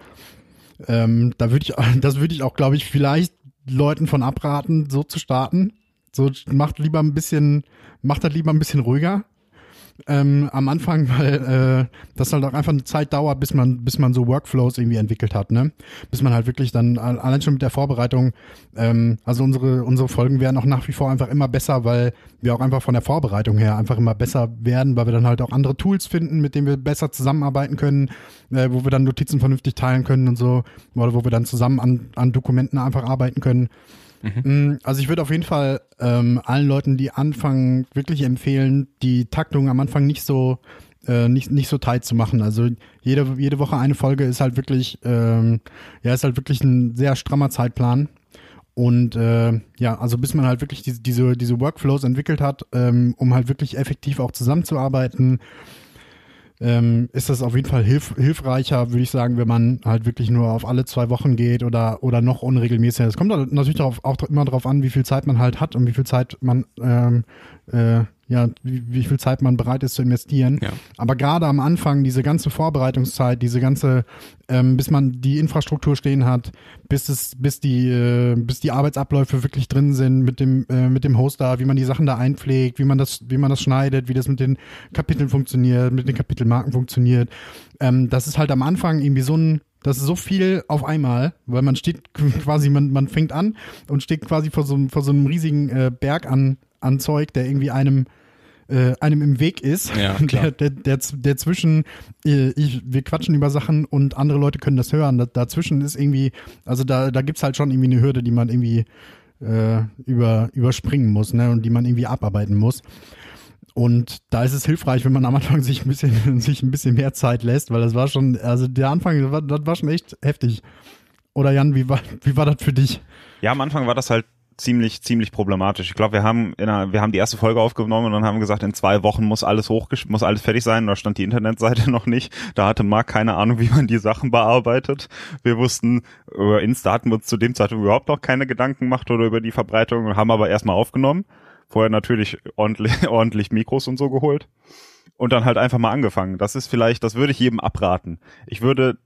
Ähm, da würde ich, das würde ich auch, glaube ich, vielleicht Leuten von abraten, so zu starten. So macht lieber ein bisschen, macht das lieber ein bisschen ruhiger ähm, am Anfang, weil äh, das halt auch einfach eine Zeit dauert, bis man, bis man so Workflows irgendwie entwickelt hat, ne? Bis man halt wirklich dann al- allein schon mit der Vorbereitung, ähm, also unsere unsere Folgen werden auch nach wie vor einfach immer besser, weil wir auch einfach von der Vorbereitung her einfach immer besser werden, weil wir dann halt auch andere Tools finden, mit denen wir besser zusammenarbeiten können, äh, wo wir dann Notizen vernünftig teilen können und so, oder wo wir dann zusammen an, an Dokumenten einfach arbeiten können. Mm, Also ich würde auf jeden Fall ähm, allen Leuten, die anfangen, wirklich empfehlen, die Taktung am Anfang nicht so äh, nicht nicht so tight zu machen. Also jede jede Woche eine Folge ist halt wirklich ähm, ja ist halt wirklich ein sehr strammer Zeitplan. Und äh, ja, also bis man halt wirklich diese diese, diese Workflows entwickelt hat, ähm, um halt wirklich effektiv auch zusammenzuarbeiten, ähm, ist das auf jeden Fall hilf hilfreicher, würde ich sagen, wenn man halt wirklich nur auf alle zwei Wochen geht oder oder noch unregelmäßiger. Es kommt natürlich darauf, auch immer darauf an, wie viel Zeit man halt hat und wie viel Zeit man ähm, äh, ja, wie, wie viel Zeit man bereit ist zu investieren. Ja. Aber gerade am Anfang, diese ganze Vorbereitungszeit, diese ganze, ähm, bis man die Infrastruktur stehen hat, bis es, bis die, äh, bis die Arbeitsabläufe wirklich drin sind mit dem, äh, mit dem Hoster, wie man die Sachen da einpflegt, wie man das, wie man das schneidet, wie das mit den Kapiteln funktioniert, mit den Kapitelmarken funktioniert. Ähm, das ist halt am Anfang irgendwie so ein, das ist so viel auf einmal, weil man steht quasi, man, man fängt an und steht quasi vor so, einem- vor so einem riesigen äh, Berg an, an Zeug, der irgendwie einem äh, einem im Weg ist, Ja, der, der, der, der zwischen, äh, ich, wir quatschen über Sachen und andere Leute können das hören. Da, dazwischen ist irgendwie, also da, da gibt's halt schon irgendwie eine Hürde, die man irgendwie äh, über, überspringen muss, ne, und die man irgendwie abarbeiten muss. Und da ist es hilfreich, wenn man am Anfang sich ein bisschen, sich ein bisschen mehr Zeit lässt, weil das war schon, also der Anfang, das war, das war schon echt heftig. Oder Jan, wie war, wie war das für dich? Ja, am Anfang war das halt ziemlich, ziemlich problematisch. Ich glaube, wir haben in einer, wir haben die erste Folge aufgenommen und dann haben gesagt, in zwei Wochen muss alles hoch, muss alles fertig sein. Da stand die Internetseite noch nicht. Da hatte Marc keine Ahnung, wie man die Sachen bearbeitet. Wir wussten, über Insta hatten wir uns zu dem Zeitpunkt überhaupt noch keine Gedanken gemacht oder über die Verbreitung und haben aber erstmal aufgenommen. Vorher natürlich ordentlich, ordentlich Mikros und so geholt. Und dann halt einfach mal angefangen. Das ist vielleicht, das würde ich jedem abraten. Ich würde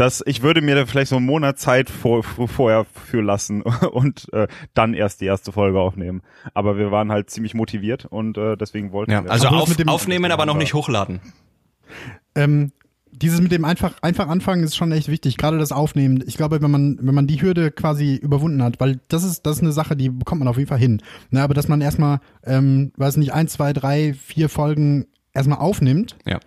das, ich würde mir da vielleicht so einen Monat Zeit vor, vor, vorher für lassen und äh, dann erst die erste Folge aufnehmen. Aber wir waren halt ziemlich motiviert und äh, deswegen wollten Ja, wir. also auf, mit dem- aufnehmen, aber noch nicht hochladen. Ähm, dieses mit dem einfach, einfach anfangen ist schon echt wichtig, gerade das Aufnehmen. Ich glaube, wenn man, wenn man die Hürde quasi überwunden hat, weil das ist, das ist eine Sache, die bekommt man auf jeden Fall hin. Na, aber dass man erstmal, ähm, weiß nicht, ein, zwei, drei, vier Folgen erstmal aufnimmt, Ja.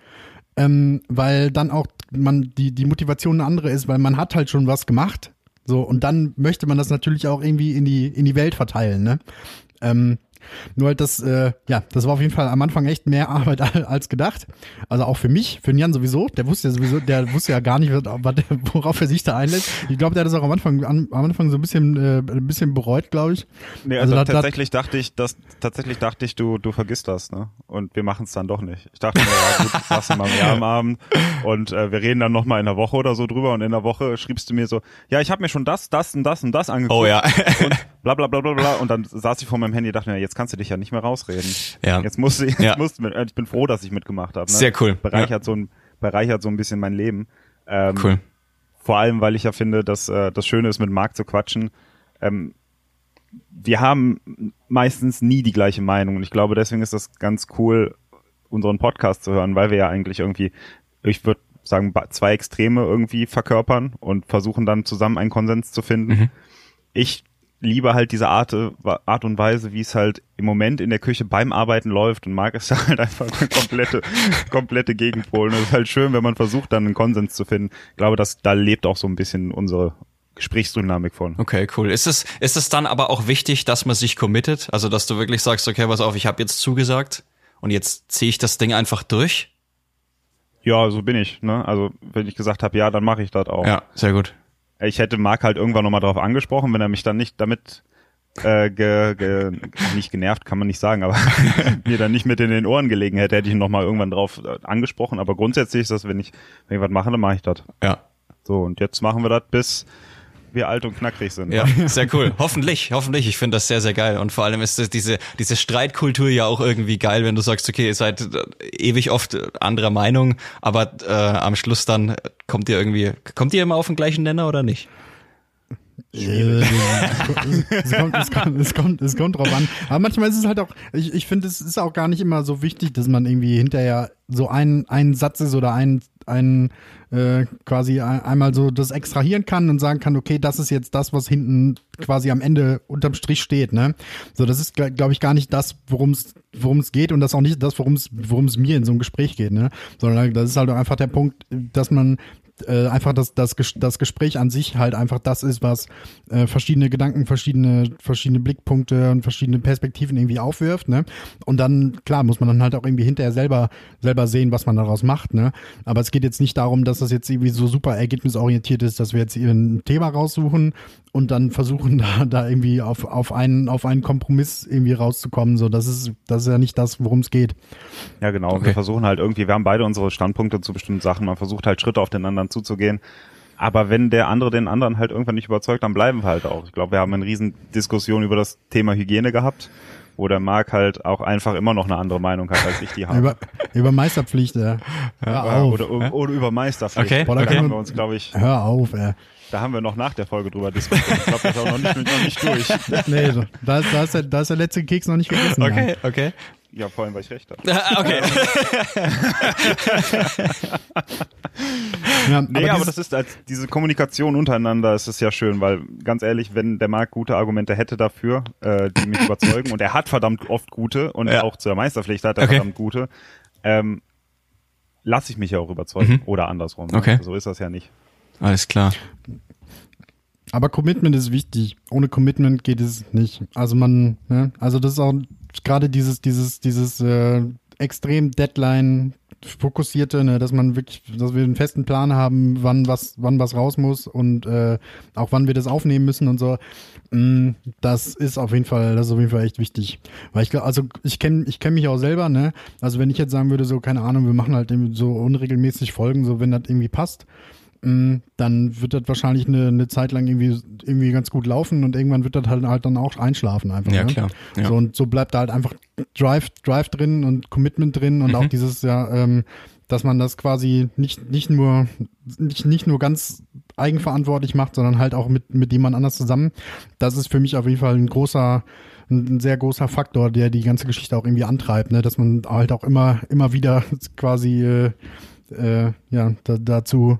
ähm, weil dann auch man die, die Motivation eine andere ist, weil man hat halt schon was gemacht. So, und dann möchte man das natürlich auch irgendwie in die, in die Welt verteilen, ne? Ähm, nur halt das, äh, ja, das war auf jeden Fall am Anfang echt mehr Arbeit al- als gedacht. Also auch für mich, für Jan sowieso. Der wusste ja sowieso, der wusste ja gar nicht, worauf er sich da einlässt. Ich glaube, der hat das auch am Anfang, an, am Anfang so ein bisschen, äh, ein bisschen bereut, glaube ich. Nee, also, Also da- da- tatsächlich dachte ich, dass tatsächlich dachte ich, du du vergisst das, ne? Und wir machen es dann doch nicht. Ich dachte mir, ja gut, sagst du mal mehr am Abend und äh, wir reden dann noch mal in der Woche oder so drüber und in der Woche schriebst du mir so, ja, ich habe mir schon das, das und das und das angeguckt. Oh ja. und bla bla bla bla bla und dann saß ich vor meinem Handy und dachte mir, jetzt kannst du dich ja nicht mehr rausreden. Ja. Jetzt musst du, jetzt Ja. musst du mit, ich bin froh, dass ich mitgemacht habe. Ne? Sehr cool. Bereichert so ein bereichert so ein bisschen mein Leben. Ähm, Cool. vor allem, weil ich ja finde, dass äh, das Schöne ist, mit Marc zu quatschen. Ähm, wir haben meistens nie die gleiche Meinung und ich glaube, deswegen ist das ganz cool, unseren Podcast zu hören, weil wir ja eigentlich irgendwie, ich würde sagen, zwei Extreme irgendwie verkörpern und versuchen dann zusammen einen Konsens zu finden. Ich liebe halt diese Art, äh, Art und Weise, wie es halt im Moment in der Küche beim Arbeiten läuft und mag es halt einfach der komplette, komplette Gegenpol. Und es ist halt schön, wenn man versucht, dann einen Konsens zu finden. Ich glaube, dass da lebt auch so ein bisschen unsere Gesprächsdynamik von. Okay, cool. Ist es, ist es dann aber auch wichtig, dass man sich committet? Also, dass du wirklich sagst, okay, pass auf, ich habe jetzt zugesagt und jetzt ziehe ich das Ding einfach durch? Ja, so bin ich. Ne? Also wenn ich gesagt habe, ja, dann mache ich das auch. Ja, sehr gut. Ich hätte Marc halt irgendwann nochmal drauf angesprochen, wenn er mich dann nicht damit äh, ge, ge, nicht genervt, kann man nicht sagen, aber mir dann nicht mit in den Ohren gelegen hätte, hätte ich ihn nochmal irgendwann drauf äh, angesprochen. Aber grundsätzlich ist das, wenn ich, wenn ich was mache, dann mache ich das. Ja. So, und jetzt machen wir das, bis wir alt und knackrig sind. Ja, sehr cool. hoffentlich, hoffentlich. Ich finde das sehr, sehr geil. Und vor allem ist das diese, diese Streitkultur ja auch irgendwie geil, wenn du sagst, okay, ihr seid äh, ewig oft anderer Meinung, aber äh, am Schluss dann kommt ihr irgendwie, kommt ihr immer auf den gleichen Nenner oder nicht? Äh, es, kommt, es, kommt, es, kommt, es kommt drauf an. Aber manchmal ist es halt auch, ich, ich finde, es ist auch gar nicht immer so wichtig, dass man irgendwie hinterher so einen, einen Satz ist oder einen, einen äh, quasi einmal so das extrahieren kann und sagen kann, okay, das ist jetzt das, was hinten quasi am Ende unterm Strich steht. Ne? So, das ist, glaube ich, gar nicht das, worum es worum es geht und das auch nicht das, worum es worum es mir in so einem Gespräch geht, ne? Sondern das ist halt einfach der Punkt, dass man äh, einfach das, das, das Gespräch an sich halt einfach das ist, was äh, verschiedene Gedanken, verschiedene, verschiedene Blickpunkte und verschiedene Perspektiven irgendwie aufwirft, ne? Und dann, klar, muss man dann halt auch irgendwie hinterher selber, selber sehen, was man daraus macht, ne? Aber es geht jetzt nicht darum, dass das jetzt irgendwie so super ergebnisorientiert ist, dass wir jetzt ein Thema raussuchen und dann versuchen da, da irgendwie auf, auf einen, auf einen Kompromiss irgendwie rauszukommen. So, das ist, das ist ja nicht das, worum es geht. Ja, genau. Okay. Wir versuchen halt irgendwie, wir haben beide unsere Standpunkte zu bestimmten Sachen. Man versucht halt Schritte auf den anderen zuzugehen. Aber wenn der andere den anderen halt irgendwann nicht überzeugt, dann bleiben wir halt auch. Ich glaube, wir haben eine riesen Diskussion über das Thema Hygiene gehabt, wo der Marc halt auch einfach immer noch eine andere Meinung hat, als ich die habe. über, über Meisterpflicht, ja. Hör auf. Oder, oder, oder über Meisterpflicht. Okay, da okay. haben wir uns, glaube ich. Hör auf, ey. Da haben wir noch nach der Folge drüber diskutiert. Ich glaube, das ist auch noch nicht, noch nicht durch. Nee, so. da, ist, da, ist der, da ist der letzte Keks noch nicht gegessen. Okay, okay. Ja, vor allem, weil ich recht habe. okay. Ja, Nee, aber, das ist als diese Kommunikation untereinander ist es ja schön, weil ganz ehrlich, wenn der Marc gute Argumente hätte dafür, äh, die mich überzeugen, und er hat verdammt oft gute und Ja. auch zur Meisterpflicht hat er Okay. verdammt gute, ähm, lasse ich mich ja auch überzeugen oder andersrum. ne? Okay. So ist das ja nicht. Alles klar. Aber Commitment ist wichtig. Ohne Commitment geht es nicht. Also man, ne? also das ist auch gerade dieses, dieses, dieses äh, extrem Deadline fokussierte, ne, dass man wirklich, dass wir einen festen Plan haben, wann was, wann was raus muss und äh, auch wann wir das aufnehmen müssen und so. Mm, Das ist auf jeden Fall, das ist auf jeden Fall echt wichtig. Weil ich glaube, also ich kenne, ich kenne mich auch selber, ne. Also wenn ich jetzt sagen würde, so keine Ahnung, wir machen halt so unregelmäßig Folgen, so wenn das irgendwie passt, dann wird das wahrscheinlich eine, eine Zeit lang irgendwie, irgendwie ganz gut laufen und irgendwann wird das halt, halt dann auch einschlafen einfach. Ja, ne? klar. Ja. So, und so bleibt da halt einfach Drive, Drive drin und Commitment drin und Mhm. auch dieses, ja, ähm, dass man das quasi nicht, nicht nur, nicht, nicht nur ganz eigenverantwortlich macht, sondern halt auch mit, mit jemand anders zusammen. Das ist für mich auf jeden Fall ein großer, ein, sehr großer Faktor, der die ganze Geschichte auch irgendwie antreibt, ne? dass man halt auch immer, immer wieder quasi, äh, äh, ja, da, dazu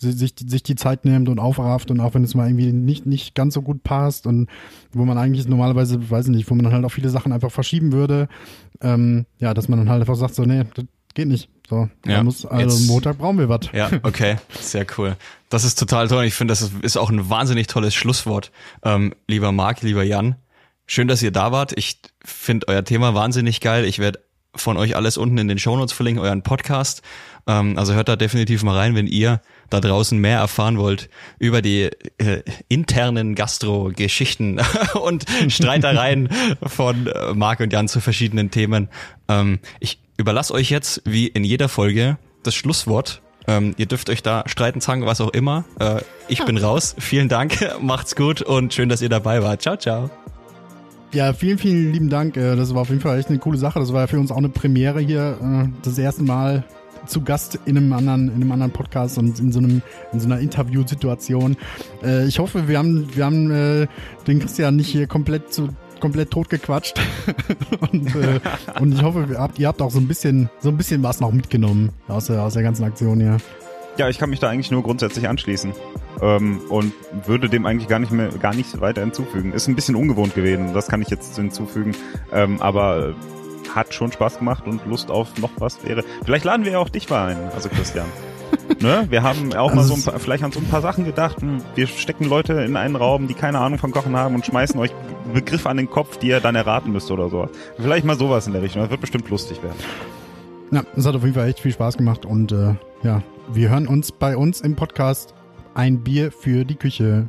sich, sich die Zeit nimmt und aufrafft und auch wenn es mal irgendwie nicht, nicht ganz so gut passt und wo man eigentlich normalerweise, weiß ich nicht, wo man dann halt auch viele Sachen einfach verschieben würde, ähm, ja, dass man dann halt einfach sagt, so, nee, das geht nicht. So, Ja, muss, also jetzt- Montag brauchen wir was. Ja, okay, sehr cool. Das ist total toll. Ich finde, das ist, ist auch ein wahnsinnig tolles Schlusswort. Ähm, lieber Marc, lieber Jan, schön, dass ihr da wart. Ich finde euer Thema wahnsinnig geil. Ich werde von euch alles unten in den Shownotes verlinken, euren Podcast. Ähm, also hört da definitiv mal rein, wenn ihr da draußen mehr erfahren wollt über die äh, internen Gastro-Geschichten und Streitereien von äh, Marc und Jan zu verschiedenen Themen. Ähm, ich überlasse euch jetzt, wie in jeder Folge, das Schlusswort. Ähm, ihr dürft euch da streiten, zangen, was auch immer. Äh, ich bin raus. Vielen Dank, macht's gut und schön, dass ihr dabei wart. Ciao, ciao. Ja, vielen, vielen lieben Dank. Äh, Das war auf jeden Fall echt eine coole Sache. Das war ja für uns auch eine Premiere hier. äh, Das erste Mal zu Gast in einem anderen, in einem anderen Podcast und in so einem, in so einer Interviewsituation. Äh, Ich hoffe, wir haben, wir haben äh, den Christian nicht hier komplett zu komplett totgequatscht und, äh, und ich hoffe, ihr habt, ihr habt auch so ein bisschen, so ein bisschen was noch mitgenommen aus der, aus der ganzen Aktion hier. Ja, ich kann mich da eigentlich nur grundsätzlich anschließen ähm, und würde dem eigentlich gar nicht mehr, gar nicht weiter hinzufügen. Ist ein bisschen ungewohnt gewesen, das kann ich jetzt hinzufügen, ähm, aber hat schon Spaß gemacht und Lust auf noch was wäre. Vielleicht laden wir ja auch dich mal ein, also Christian. ne? Wir haben auch mal Also so ein paar, vielleicht an so ein paar Sachen gedacht. Hm, Wir stecken Leute in einen Raum, die keine Ahnung vom Kochen haben und schmeißen euch Begriffe an den Kopf, die ihr dann erraten müsst oder sowas. Vielleicht mal sowas in der Richtung. Das wird bestimmt lustig werden. Ja, es hat auf jeden Fall echt viel Spaß gemacht und äh, ja, wir hören uns bei uns im Podcast Ein Bier für die Küche.